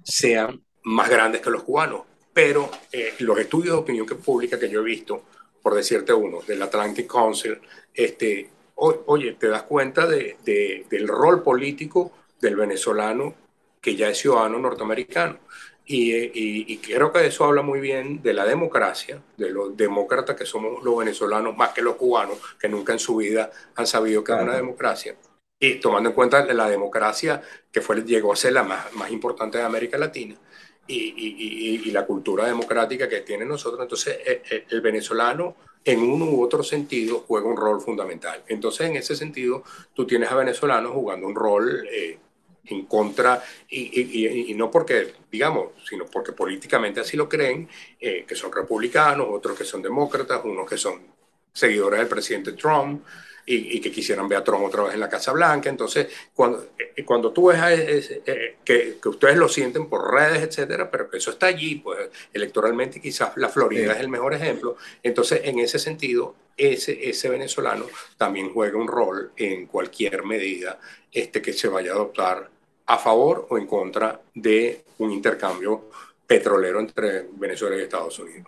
sean más grandes que los cubanos, pero eh, los estudios de opinión que pública que yo he visto, por decirte uno, del Atlantic Council, este, oye, te das cuenta de, del rol político del venezolano que ya es ciudadano norteamericano. Y, y, y, creo que eso habla muy bien de la democracia, de los demócratas que somos los venezolanos, más que los cubanos, que nunca en su vida han sabido que claro. es una democracia. Y tomando en cuenta la democracia que fue, llegó a ser la más, más importante de América Latina y, y, la cultura democrática que tiene nosotros, entonces el, eh, el venezolano en uno u otro sentido juega un rol fundamental. Entonces en ese sentido tú tienes a venezolanos jugando un rol... Eh, en contra, y, y, y, no porque, digamos, sino porque políticamente así lo creen, eh, que son republicanos, otros que son demócratas, unos que son seguidores del presidente Trump y, que quisieran ver a Trump otra vez en la Casa Blanca. Entonces, cuando, eh, cuando tú ves a ese, eh, que, que, ustedes lo sienten por redes, etcétera, pero que eso está allí, pues electoralmente quizás la Florida sí. es el mejor ejemplo. Entonces, en ese sentido, ese, ese venezolano también juega un rol en cualquier medida este, que se vaya a adoptar a favor o en contra de un intercambio petrolero entre Venezuela y Estados Unidos.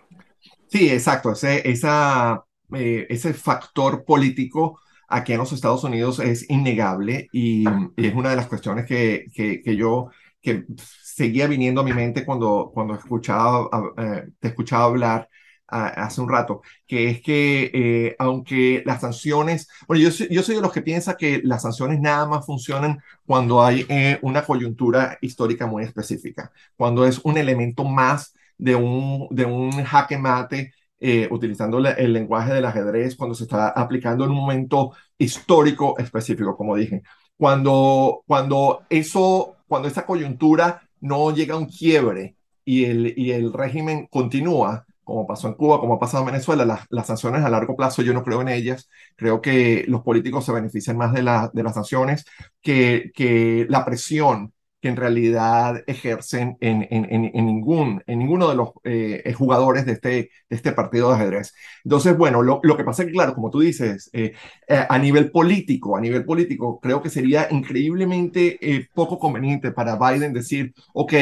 Sí, exacto. Ese, esa, eh, ese factor político aquí en los Estados Unidos es innegable y, y es una de las cuestiones que, que, que, yo que seguía viniendo a mi mente cuando, cuando escuchaba, eh, te escuchaba hablar hace un rato, que es que eh, aunque las sanciones, bueno, yo, soy, yo soy de los que piensa que las sanciones nada más funcionan cuando hay eh, una coyuntura histórica muy específica, cuando es un elemento más de un, de un jaque mate eh, utilizando el lenguaje del ajedrez cuando se está aplicando en un momento histórico específico, como dije. Cuando, cuando eso, cuando esa coyuntura no llega a un quiebre y el, y el régimen continúa, como pasó en Cuba, como ha pasado en Venezuela, las, sanciones a largo plazo yo no creo en ellas. Creo que los políticos se benefician más de, la, de las sanciones que, que la presión que en realidad ejercen en, en, en, ningún, en ninguno de los eh, jugadores de este, este partido de ajedrez. Entonces, bueno, lo, lo que pasa es que, claro, como tú dices, eh, eh, a nivel político, a nivel político, creo que sería increíblemente poco conveniente para Biden decir, ok,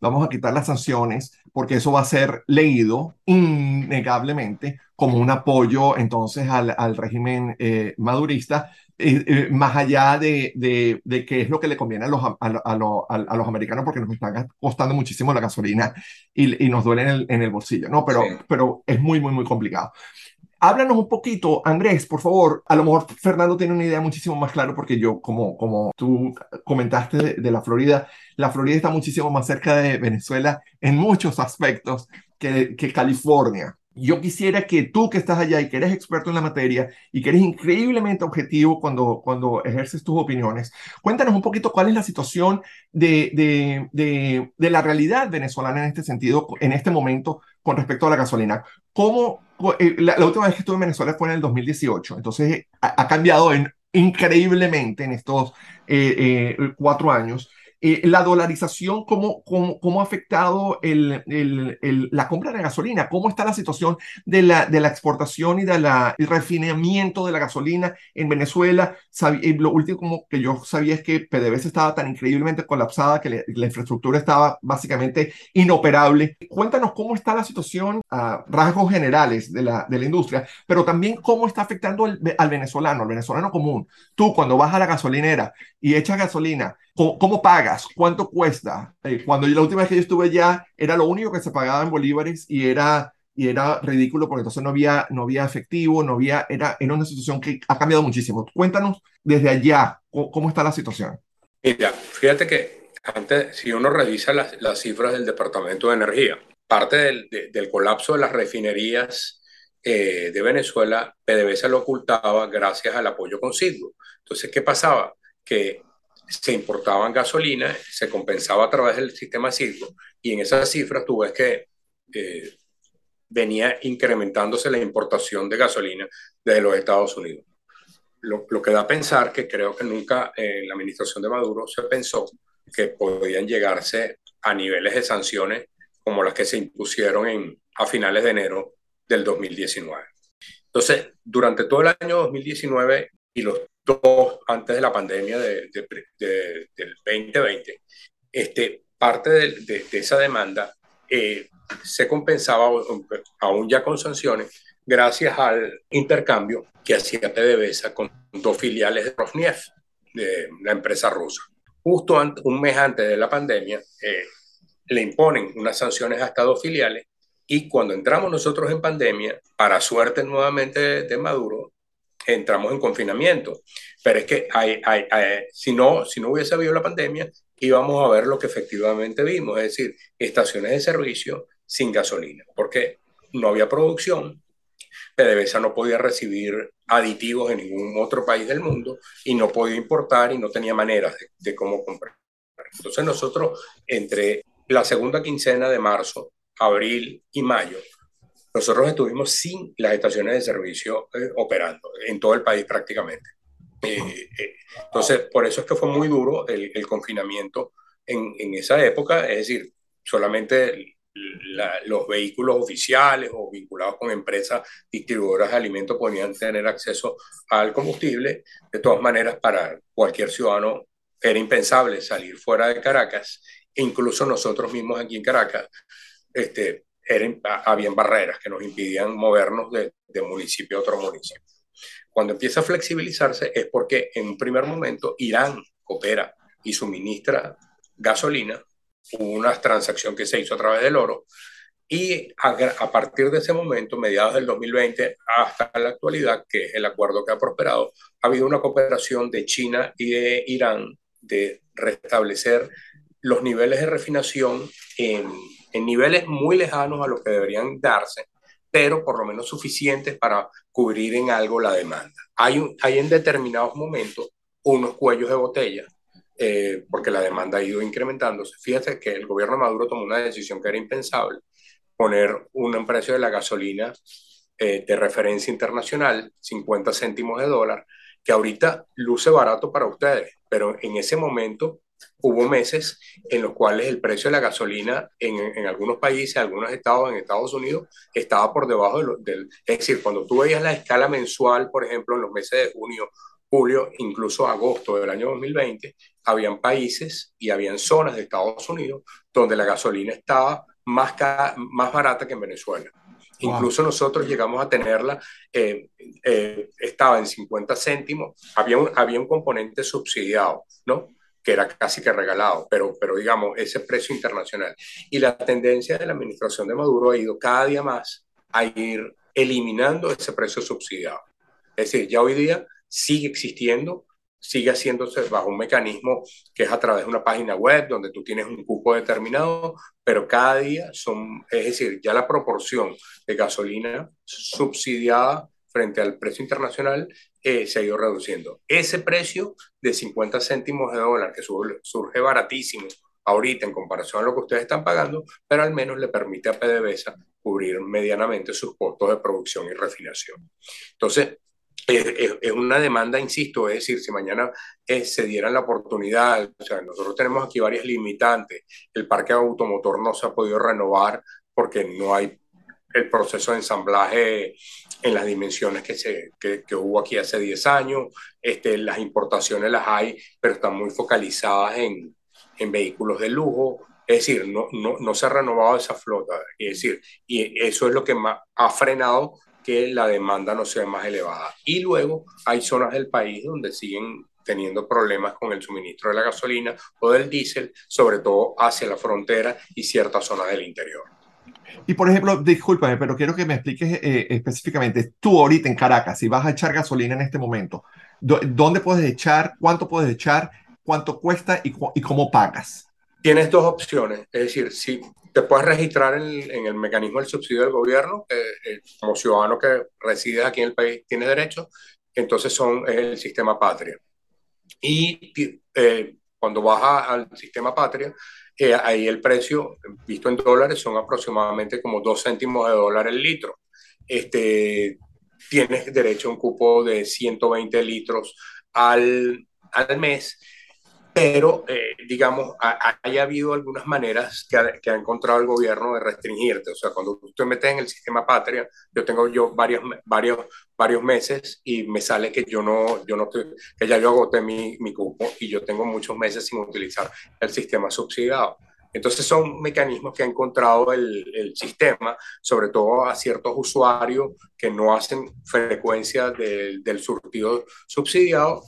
vamos a quitar las sanciones, porque eso va a ser leído innegablemente como un apoyo entonces al, al régimen madurista, eh, eh, más allá de, de, de, qué es lo que le conviene a los, a, a, lo, a, los americanos, porque nos están costando muchísimo la gasolina y, y nos duele en el, en el, bolsillo, ¿no? Pero, sí. pero es muy, muy, muy complicado. Háblanos un poquito, Andrés, por favor. A lo mejor Fernando tiene una idea muchísimo más clara porque yo, como, como tú comentaste de, de, la Florida, la Florida está muchísimo más cerca de Venezuela en muchos aspectos que, que California. Yo quisiera que tú que estás allá y que eres experto en la materia y que eres increíblemente objetivo cuando, cuando ejerces tus opiniones, cuéntanos un poquito cuál es la situación de, de, de, la realidad venezolana en este sentido, en este momento, con respecto a la gasolina. ¿Cómo, eh, la, la, última vez que estuve en Venezuela fue en el 2018, entonces ha, ha cambiado en, increíblemente en estos eh, eh, cuatro años. Eh, la dolarización, ¿cómo, cómo, cómo ha afectado el, el, el, la compra de gasolina? ¿Cómo está la situación de la, de la exportación y del refinamiento de la gasolina en Venezuela? Sabí, lo último que yo sabía es que PDVSA estaba tan increíblemente colapsada que le, la infraestructura estaba básicamente inoperable. Cuéntanos cómo está la situación a rasgos generales de la, de la industria, pero también cómo está afectando al, al venezolano, al venezolano común. Tú cuando vas a la gasolinera y echas gasolina, ¿Cómo, ¿Cómo, pagas? ¿Cuánto cuesta? Eh, cuando yo, la última vez que yo estuve allá, era lo único que se pagaba en bolívares y era, y era ridículo porque entonces no había, no había efectivo, no había, era, era una situación que ha cambiado muchísimo. Cuéntanos desde allá, ¿cómo, está la situación? Mira, fíjate que antes, si uno revisa las, las cifras del Departamento de Energía, parte del, de, del colapso de las refinerías eh, de Venezuela, PDVSA lo ocultaba gracias al apoyo con Sidgo. Entonces, ¿qué pasaba? Que se importaban gasolina, se compensaba a través del sistema Circo, y en esas cifras tú ves que eh, venía incrementándose la importación de gasolina desde los Estados Unidos. Lo, lo, que da a pensar que creo que nunca en la administración de Maduro se pensó que podían llegarse a niveles de sanciones como las que se impusieron en, a finales de enero del 2019. Entonces, durante todo el año 2019 y los antes de la pandemia de, de, de, del 2020, este, parte de, esa demanda eh, se compensaba aún ya con sanciones gracias al intercambio que hacía PDVSA con dos filiales de Rosneft, de la empresa rusa. Justo un mes antes de la pandemia, eh, le imponen unas sanciones a estas dos filiales y cuando entramos nosotros en pandemia, para suerte nuevamente de Maduro, entramos en confinamiento. Pero es que hay, hay, hay, si, no, si no hubiese habido la pandemia, íbamos a ver lo que efectivamente vimos, es decir, estaciones de servicio sin gasolina, porque no había producción, PDVSA no podía recibir aditivos en ningún otro país del mundo y no podía importar y no tenía maneras de, de cómo comprar. Entonces nosotros entre la segunda quincena de marzo, abril y mayo, nosotros estuvimos sin las estaciones de servicio eh, operando en todo el país prácticamente. Eh, eh, entonces, por eso es que fue muy duro el, el confinamiento en, en, esa época, es decir, solamente la, los vehículos oficiales o vinculados con empresas distribuidoras de alimentos podían tener acceso al combustible. De todas maneras, para cualquier ciudadano era impensable salir fuera de Caracas, e incluso nosotros mismos aquí en Caracas, este, eran, habían barreras que nos impidían movernos de, de municipio a otro municipio. Cuando empieza a flexibilizarse es porque en un primer momento Irán coopera y suministra gasolina, una transacción que se hizo a través del oro, y a, a, partir de ese momento, mediados del 2020 hasta la actualidad, que es el acuerdo que ha prosperado, ha habido una cooperación de China y de Irán de restablecer los niveles de refinación en en niveles muy lejanos a los que deberían darse, pero por lo menos suficientes para cubrir en algo la demanda. Hay, un, en determinados momentos unos cuellos de botella eh, porque la demanda ha ido incrementándose. Fíjate que el gobierno Maduro tomó una decisión que era impensable, poner un precio de la gasolina eh, de referencia internacional, 50 céntimos de dólar, que ahorita luce barato para ustedes, pero en ese momento hubo meses en los cuales el precio de la gasolina en, en algunos países, en algunos estados, en Estados Unidos, estaba por debajo del... Es decir, cuando tú veías la escala mensual, por ejemplo, en los meses de junio, julio, incluso agosto del año 2020, habían países y habían zonas de Estados Unidos donde la gasolina estaba más, más barata que en Venezuela. Incluso nosotros llegamos a tenerla, eh, eh, estaba en 50 céntimos, había un, había un componente subsidiado, ¿no? Que era casi que regalado, pero, pero digamos, ese precio internacional. Y la tendencia de la administración de Maduro ha ido cada día más a ir eliminando ese precio subsidiado. Es decir, ya hoy día sigue existiendo, sigue haciéndose bajo un mecanismo que es a través de una página web donde tú tienes un cupo determinado, pero cada día son, es decir, ya la proporción de gasolina subsidiada frente al precio internacional eh, se ha ido reduciendo. Ese precio de 50 céntimos de dólar, que surge baratísimo ahorita en comparación a lo que ustedes están pagando, pero al menos le permite a PDVSA cubrir medianamente sus costos de producción y refinación. Entonces, es, una demanda, insisto, es decir, si mañana eh, se dieran la oportunidad, o sea, nosotros tenemos aquí varias limitantes, el parque automotor no se ha podido renovar porque no hay el proceso de ensamblaje en las dimensiones que, se, que, hubo aquí hace 10 años. Este, las importaciones las hay, pero están muy focalizadas en, en vehículos de lujo. Es decir, no, no, no, se ha renovado esa flota. Es decir, y eso es lo que ha frenado que la demanda no sea más elevada. Y luego hay zonas del país donde siguen teniendo problemas con el suministro de la gasolina o del diésel, sobre todo hacia la frontera y ciertas zonas del interior. Y por ejemplo, discúlpame, pero quiero que me expliques eh, específicamente, tú ahorita en Caracas, si vas a echar gasolina en este momento, ¿dónde puedes echar? ¿Cuánto puedes echar? ¿Cuánto cuesta y, y cómo pagas? Tienes dos opciones, es decir, si te puedes registrar en, en el mecanismo del subsidio del gobierno, eh, como ciudadano que reside aquí en el país tiene derecho, entonces son el sistema patria. Y eh, cuando vas al sistema patria, eh, ahí el precio, visto en dólares, son aproximadamente como dos céntimos de dólar el litro. Este, tienes derecho a un cupo de 120 litros al, al mes pero eh, digamos, haya habido algunas maneras que ha, que ha, encontrado el gobierno de restringirte. O sea, cuando te metes en el sistema patria, yo tengo yo varios, varios, varios meses y me sale que yo no, yo no que ya yo agoté mi, mi cupo y yo tengo muchos meses sin utilizar el sistema subsidiado. Entonces son mecanismos que ha encontrado el, el, sistema, sobre todo a ciertos usuarios que no hacen frecuencia del, del surtido subsidiado,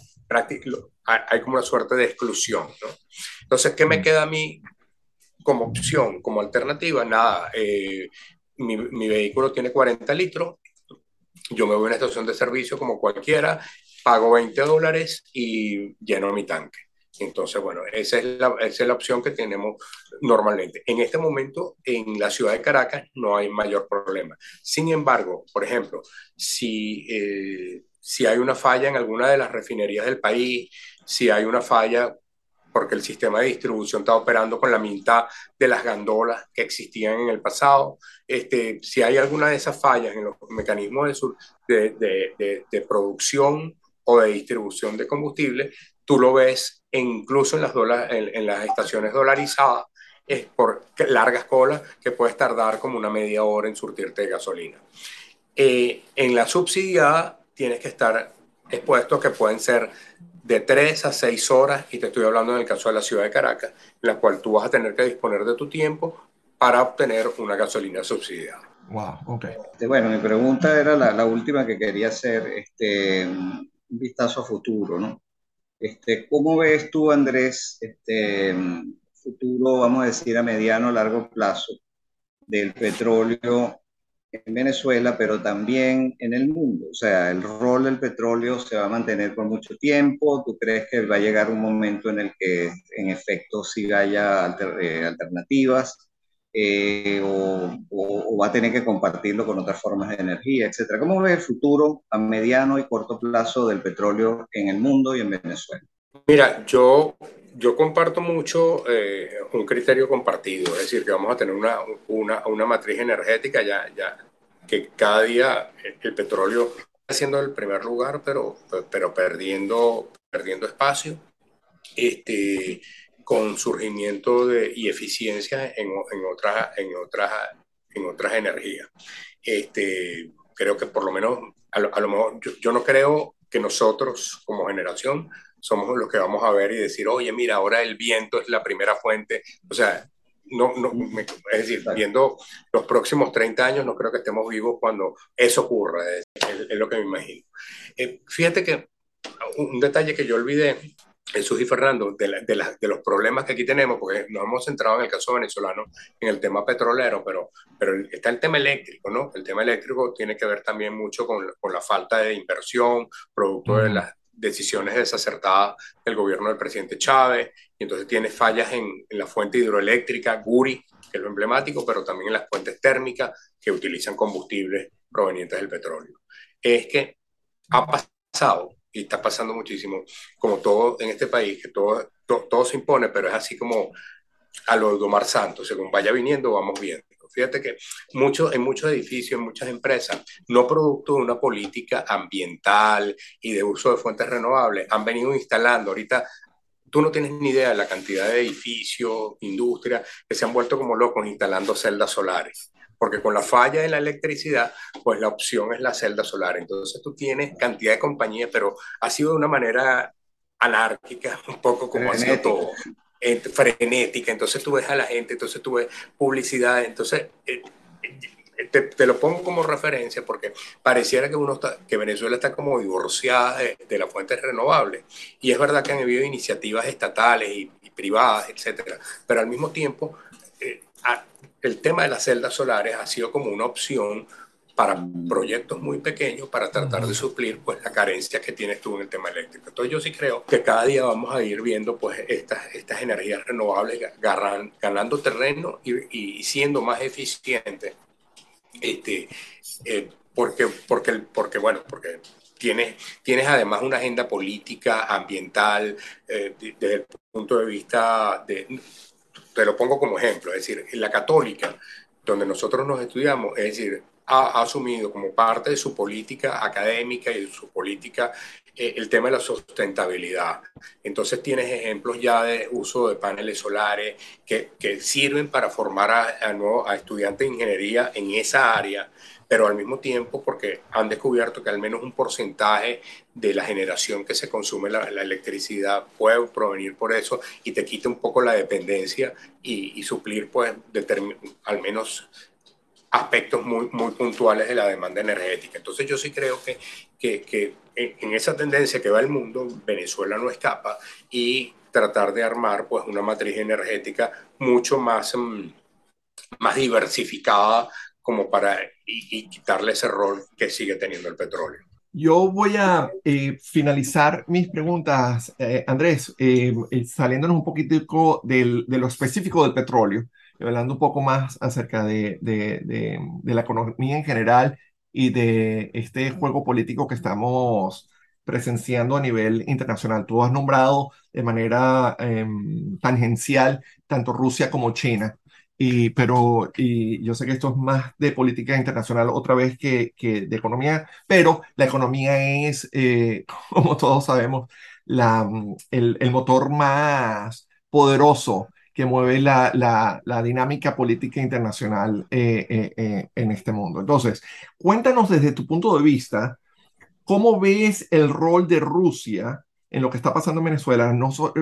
hay como una suerte de exclusión. ¿no? Entonces, ¿qué me mm. queda a mí como opción, como alternativa? Nada, eh, mi, mi, vehículo tiene 40 litros, yo me voy a una estación de servicio como cualquiera, pago 20 dólares y lleno mi tanque. Entonces, bueno, esa es, la, esa es la opción que tenemos normalmente. En este momento, en la ciudad de Caracas no hay mayor problema. Sin embargo, por ejemplo, si eh, si hay una falla en alguna de las refinerías del país, si hay una falla porque el sistema de distribución está operando con la mitad de las gandolas que existían en el pasado. Este, si hay alguna de esas fallas en los mecanismos de, de, de, producción o de distribución de combustible, tú lo ves incluso en las, en, en, las estaciones dolarizadas, es por largas colas que puedes tardar como una media hora en surtirte de gasolina. Eh, en la subsidiada tienes que estar expuesto que pueden ser de 3 a 6 horas, y te estoy hablando en el caso de la ciudad de Caracas, en la cual tú vas a tener que disponer de tu tiempo para obtener una gasolina subsidiada. Wow, ok. Este, bueno, mi pregunta era la, la, última que quería hacer, este, un vistazo a futuro, ¿no? Este, ¿Cómo ves tú, Andrés, este futuro, vamos a decir, a mediano o largo plazo del petróleo en Venezuela, pero también en el mundo. O sea, el rol del petróleo se va a mantener por mucho tiempo. ¿Tú crees que va a llegar un momento en el que, en efecto, sí haya eh, alternativas? Eh, o, o, va a tener que compartirlo con otras formas de energía, etcétera. ¿Cómo ves el futuro a mediano y corto plazo del petróleo en el mundo y en Venezuela? Mira, yo yo comparto mucho eh, un criterio compartido, es decir, que vamos a tener una, una, una matriz energética ya, ya que cada día el petróleo está siendo el primer lugar, pero, pero perdiendo, perdiendo espacio, este, con surgimiento de, y eficiencia en, en, otras, en, otras, en otras energías. Este, creo que por lo menos, a lo, a lo mejor, yo, yo no creo que nosotros como generación somos los que vamos a ver y decir, oye, mira, ahora el viento es la primera fuente. O sea, no, no, es decir, viendo los próximos 30 años, no creo que estemos vivos cuando eso ocurra, es, es, lo que me imagino. Eh, fíjate que un detalle que yo olvidé, Jesús y Fernando, de, la, de, la, de, los problemas que aquí tenemos, porque nos hemos centrado en el caso venezolano, en el tema petrolero, pero, pero está el tema eléctrico, ¿no? El tema eléctrico tiene que ver también mucho con, con la falta de inversión, producto de las decisiones desacertadas del gobierno del presidente Chávez, y entonces tiene fallas en, en, la fuente hidroeléctrica, Guri, que es lo emblemático, pero también en las fuentes térmicas que utilizan combustibles provenientes del petróleo. Es que ha pasado, y está pasando muchísimo, como todo en este país, que todo, to, todo se impone, pero es así como a lo de Omar Santos, según vaya viniendo, vamos viendo. Fíjate que mucho, en muchos edificios, en muchas empresas, no producto de una política ambiental y de uso de fuentes renovables, han venido instalando. Ahorita tú no tienes ni idea de la cantidad de edificios, industrias, que se han vuelto como locos instalando celdas solares. Porque con la falla de la electricidad, pues la opción es la celda solar. Entonces tú tienes cantidad de compañías, pero ha sido de una manera anárquica, [laughs] un poco como ha sido todo frenética, entonces tú ves a la gente, entonces tú ves publicidad, entonces eh, te, te, lo pongo como referencia porque pareciera que, uno está, que Venezuela está como divorciada de, las fuentes renovables. Y es verdad que han habido iniciativas estatales y, privadas, etcétera, pero al mismo tiempo eh, el tema de las celdas solares ha sido como una opción para proyectos muy pequeños para tratar de suplir pues la carencia que tienes tú en el tema eléctrico. Entonces yo sí creo que cada día vamos a ir viendo pues estas, estas energías renovables ganando, ganando terreno y, y, siendo más eficientes. Este, eh, porque, porque, porque, bueno, porque tienes, tienes además una agenda política, ambiental, eh, desde el punto de vista de, te lo pongo como ejemplo, es decir, en la católica, donde nosotros nos estudiamos, es decir, ha, asumido como parte de su política académica y de su política eh, el tema de la sustentabilidad. Entonces tienes ejemplos ya de uso de paneles solares que, que sirven para formar a, a, a estudiantes de ingeniería en esa área, pero al mismo tiempo porque han descubierto que al menos un porcentaje de la generación que se consume la, la electricidad puede provenir por eso y te quita un poco la dependencia y, y suplir pues al menos aspectos muy, muy puntuales de la demanda energética. Entonces yo sí creo que, que, que en esa tendencia que va el mundo, Venezuela no escapa y tratar de armar pues una matriz energética mucho más, um, más diversificada como para y, y, quitarle ese rol que sigue teniendo el petróleo. Yo voy a eh, finalizar mis preguntas, eh, Andrés, eh, saliéndonos un poquitico del, de lo específico del petróleo hablando un poco más acerca de, de, de, la economía en general y de este juego político que estamos presenciando a nivel internacional. Tú has nombrado de manera eh, tangencial tanto Rusia como China. Y, pero y yo sé que esto es más de política internacional otra vez que, que de economía, pero la economía es, eh, [laughs] como todos sabemos, la, el, el motor más poderoso que mueve la, la, la dinámica política internacional eh, eh, eh, en este mundo. Entonces, cuéntanos desde tu punto de vista, ¿cómo ves el rol de Rusia en lo que está pasando en Venezuela, no so,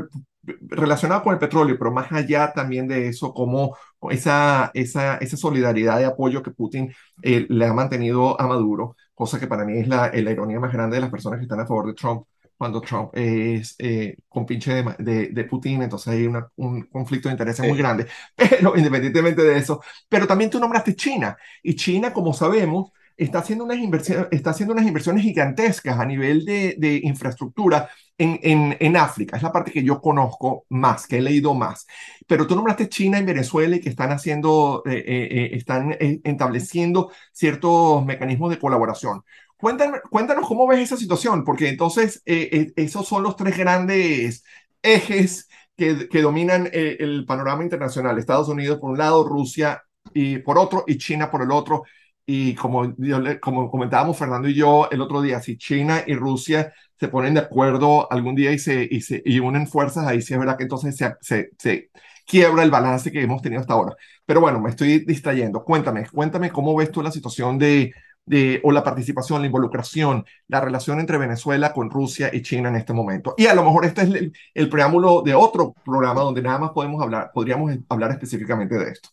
relacionado con el petróleo, pero más allá también de eso, como esa, esa, esa solidaridad de apoyo que Putin le ha mantenido a Maduro, cosa que para mí es la, la ironía más grande de las personas que están a favor de Trump, cuando Trump es eh, compinche de, de, de, Putin, entonces hay una, un conflicto de intereses sí. muy grande. [laughs] Pero independientemente de eso, pero también tú nombraste China, y China, como sabemos, está haciendo unas inversiones, está haciendo unas inversiones gigantescas a nivel de, de infraestructura en, en, en, África. Es la parte que yo conozco más, que he leído más. Pero tú nombraste China y Venezuela y que están haciendo, eh, eh, están eh, estableciendo ciertos mecanismos de colaboración. Cuéntanos, cuéntanos cómo ves esa situación, porque entonces eh, eh, esos son los tres grandes ejes que, dominan el, el panorama internacional. Estados Unidos por un lado, Rusia y por otro, y China por el otro. Y como, como comentábamos Fernando y yo el otro día, si China y Rusia se ponen de acuerdo algún día y se, y se y unen fuerzas, ahí sí es verdad que entonces se, se, se, quiebra el balance que hemos tenido hasta ahora. Pero bueno, me estoy distrayendo. Cuéntame, cuéntame cómo ves tú la situación de, de, o la participación, la involucración, la relación entre Venezuela con Rusia y China en este momento. Y a lo mejor este es el, preámbulo de otro programa donde nada más podemos hablar, podríamos hablar específicamente de esto.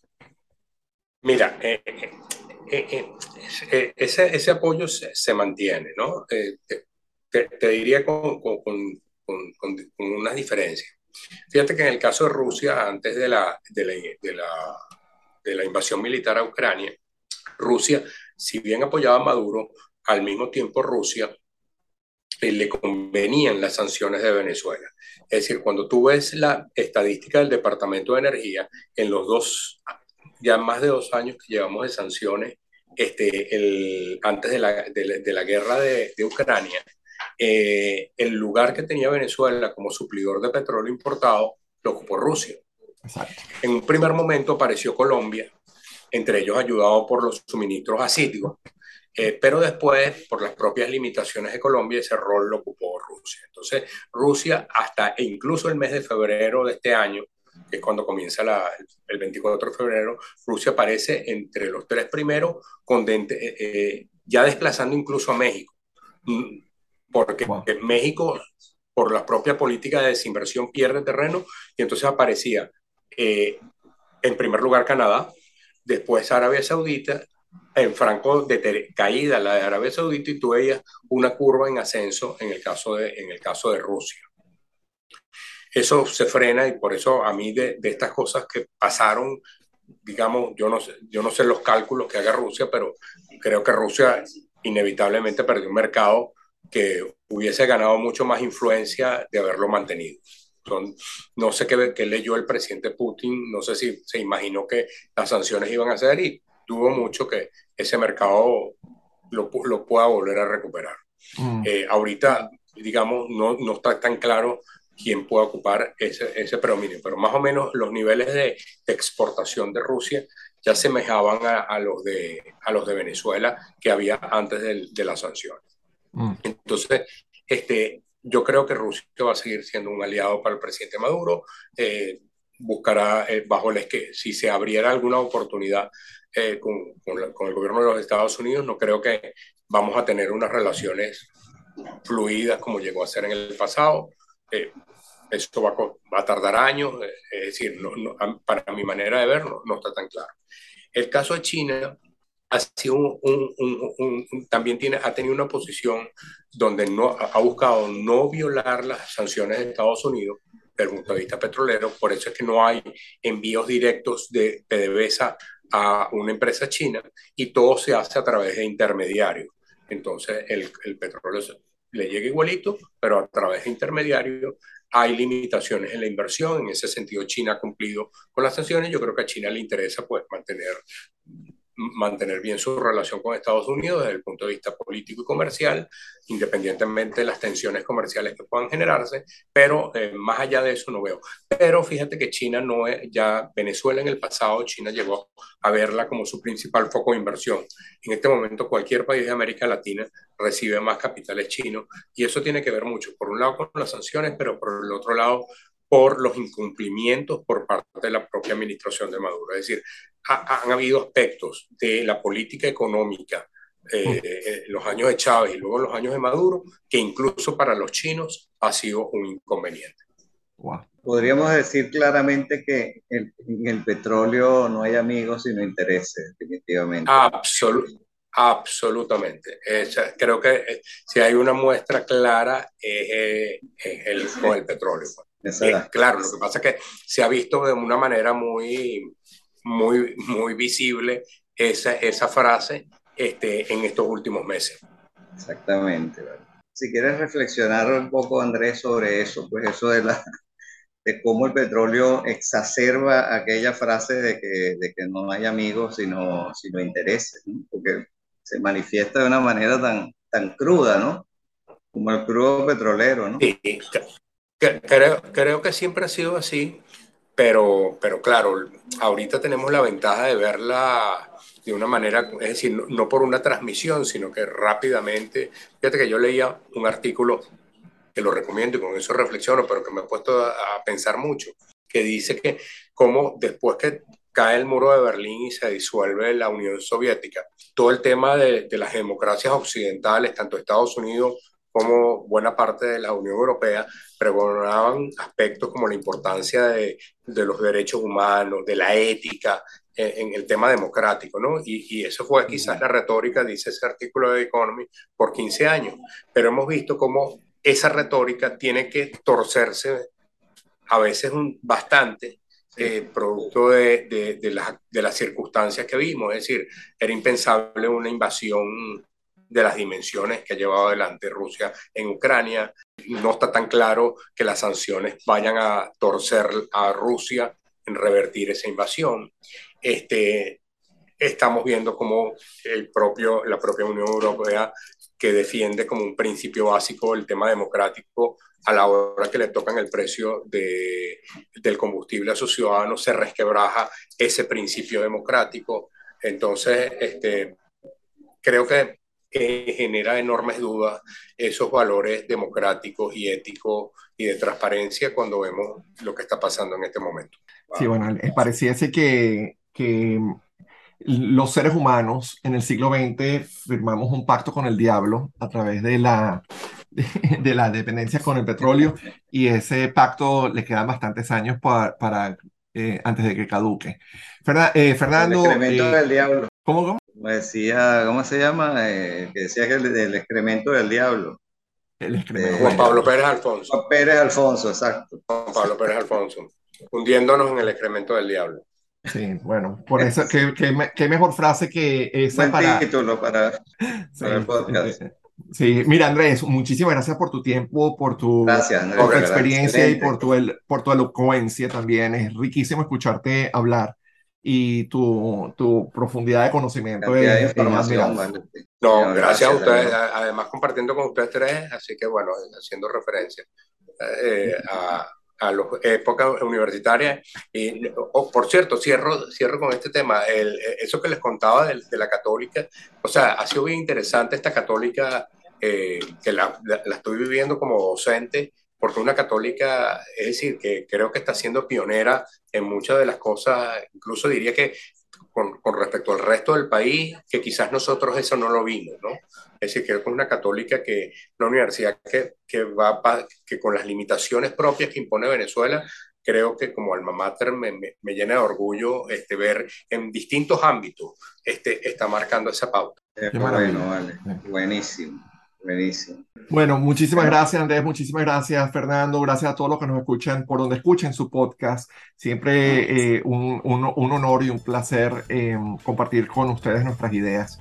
Mira, eh, eh, eh, ese, apoyo se, mantiene, ¿no? Te, diría con, unas diferencias. Fíjate que en el caso de Rusia, antes de la invasión militar a Ucrania, Rusia, si bien apoyaba a Maduro, al mismo tiempo Rusia le convenían las sanciones de Venezuela. Es decir, cuando tú ves la estadística del Departamento de Energía, en los dos, ya más de dos años que llevamos de sanciones, este, el, antes de la, de, de la guerra de, de Ucrania, eh, el lugar que tenía Venezuela como suplidor de petróleo importado lo ocupó Rusia. Exacto. En un primer momento apareció Colombia, entre ellos ayudado por los suministros asíticos, eh, pero después, por las propias limitaciones de Colombia, ese rol lo ocupó Rusia. Entonces, Rusia, hasta e incluso el mes de febrero de este año, que es cuando comienza la, el 24 de febrero, Rusia aparece entre los tres primeros, con, eh, eh, ya desplazando incluso a México. Mm, porque wow. México, por la propia política de desinversión, pierde terreno y entonces aparecía eh, en primer lugar Canadá, después Arabia Saudita, en franco de caída la de Arabia Saudita y tú veías una curva en ascenso en el caso de, en el caso de Rusia. Eso se frena y por eso a mí de, de estas cosas que pasaron, digamos, yo no, sé, yo no sé los cálculos que haga Rusia, pero creo que Rusia inevitablemente perdió un mercado que hubiese ganado mucho más influencia de haberlo mantenido. Son, no sé qué, qué, leyó el presidente Putin, no sé si se imaginó que las sanciones iban a ser y dudo mucho que ese mercado lo, lo pueda volver a recuperar. Mm. Eh, ahorita, digamos, no, no está tan claro quién puede ocupar ese, ese predominio, pero más o menos los niveles de, de exportación de Rusia ya semejaban a, a, los de, a los de Venezuela que había antes de, de las sanciones. Mm. Entonces, este, yo creo que Rusia va a seguir siendo un aliado para el presidente Maduro. Eh, buscará eh, bajo el que si se abriera alguna oportunidad eh, con, con, la, con, el gobierno de los Estados Unidos, no creo que vamos a tener unas relaciones fluidas como llegó a ser en el pasado. Eh, eso va, va, a tardar años, es decir, no, no, para mi manera de verlo, no está tan claro. El caso de China, ha sido un, un, un, también tiene, ha tenido una posición donde no, ha buscado no violar las sanciones de Estados Unidos desde el punto de vista petrolero, por eso es que no hay envíos directos de PDVSA a una empresa china y todo se hace a través de intermediarios. Entonces el, el petróleo le llega igualito, pero a través de intermediarios hay limitaciones en la inversión. En ese sentido, China ha cumplido con las sanciones. Yo creo que a China le interesa pues, mantener mantener bien su relación con Estados Unidos desde el punto de vista político y comercial, independientemente de las tensiones comerciales que puedan generarse, pero eh, más allá de eso no veo. Pero fíjate que China no es, ya Venezuela en el pasado, China llegó a verla como su principal foco de inversión. En este momento cualquier país de América Latina recibe más capitales chinos y eso tiene que ver mucho, por un lado con las sanciones, pero por el otro lado por los incumplimientos por parte de la propia administración de Maduro. Es decir, ha, han habido aspectos de la política económica eh, en los años de Chávez y luego en los años de Maduro que incluso para los chinos ha sido un inconveniente. Wow. Podríamos decir claramente que en el, el, petróleo no hay amigos sino intereses, definitivamente. Absolut, absolutamente. Es, creo que eh, si hay una muestra clara es, es el, con el petróleo. Eh, claro, lo que pasa es que se ha visto de una manera muy, muy, muy visible esa, esa frase este, en estos últimos meses. Exactamente. Si quieres reflexionar un poco, Andrés, sobre eso, pues eso de, la, de cómo el petróleo exacerba aquella frase de que, de que no hay amigos sino, sino intereses, ¿no? porque se manifiesta de una manera tan, tan cruda, ¿no? Como el crudo petrolero, ¿no? Sí, Creo, creo que siempre ha sido así, pero, pero claro, ahorita tenemos la ventaja de verla de una manera, es decir, no, por una transmisión, sino que rápidamente, fíjate que yo leía un artículo que lo recomiendo y con eso reflexiono, pero que me he puesto a, pensar mucho, que dice que como después que cae el muro de Berlín y se disuelve la Unión Soviética, todo el tema de, de las democracias occidentales, tanto Estados Unidos como buena parte de la Unión Europea pregonaban aspectos como la importancia de, de los derechos humanos, de la ética, en el tema democrático, ¿no? Y, y, eso fue quizás la retórica, dice ese artículo de Economy, por 15 años. Pero hemos visto cómo esa retórica tiene que torcerse a veces un, bastante, eh, producto de, de, de, de, las circunstancias que vimos. Es decir, era impensable una invasión de las dimensiones que ha llevado adelante Rusia en Ucrania. No está tan claro que las sanciones vayan a torcer a Rusia en revertir esa invasión este, estamos viendo como el propio, la propia Unión Europea que defiende como un principio básico el tema democrático a la hora que le tocan el precio de, del combustible a sus ciudadanos, se resquebraja ese principio democrático. Entonces, este, creo que genera enormes dudas esos valores democráticos y éticos y de transparencia cuando vemos lo que está pasando en este momento. Sí, bueno, pareciese que que los seres humanos en el siglo XX firmamos un pacto con el diablo a través de la, [laughs] de, la dependencia con el petróleo y ese pacto le quedan bastantes años para, para eh, antes de que caduque. Eh, Fernando... El excremento eh, del diablo. ¿Cómo, cómo? Decía, ¿cómo se llama? que decía que el, el, excremento del diablo. El excremento. Juan Pablo Pérez Alfonso. Juan Pérez Alfonso, exacto. Juan Pablo Pérez Alfonso. Hundiéndonos en el excremento del diablo. Sí, bueno, por eso, ¿qué, qué, mejor frase que esa para... título para, sí, el podcast. Sí, mira Andrés, muchísimas gracias por tu tiempo, por tu, por tu experiencia y por tu, el, por tu elocuencia también. Es riquísimo escucharte hablar y tu, tu profundidad de conocimiento. Es, no, gracias a ustedes, además compartiendo con ustedes tres, así que bueno, haciendo referencia eh, a a las épocas universitarias. Y, oh, por cierto, cierro, cierro con este tema, el, eso que les contaba de, de, la católica, o sea, ha sido bien interesante esta católica, eh, que la, la, estoy viviendo como docente, porque una católica, es decir, que creo que está siendo pionera en muchas de las cosas, incluso diría que con, con, respecto al resto del país, que quizás nosotros eso no lo vimos, ¿no? Es decir, que es una católica que, una universidad que, que va que con las limitaciones propias que impone Venezuela, creo que como alma mater me, me, llena de orgullo este, ver en distintos ámbitos este, está marcando esa pauta. bueno, vale. Buenísimo. Buenísimo. Bueno, muchísimas gracias Andrés, muchísimas gracias Fernando, gracias a todos los que nos escuchan por donde escuchen su podcast. Siempre eh, un, un, un, honor y un placer eh, compartir con ustedes nuestras ideas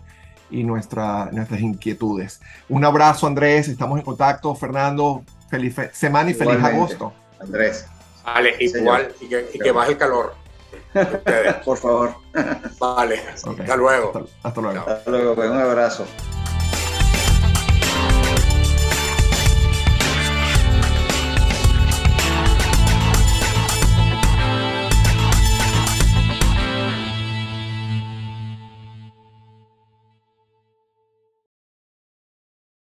y nuestra, nuestras inquietudes. Un abrazo Andrés, estamos en contacto. Fernando, feliz semana y feliz agosto. Andrés. Vale, igual, y que, y que baje el calor. [laughs] por favor. Vale, hasta luego. Hasta, luego. Hasta luego, pues, un abrazo.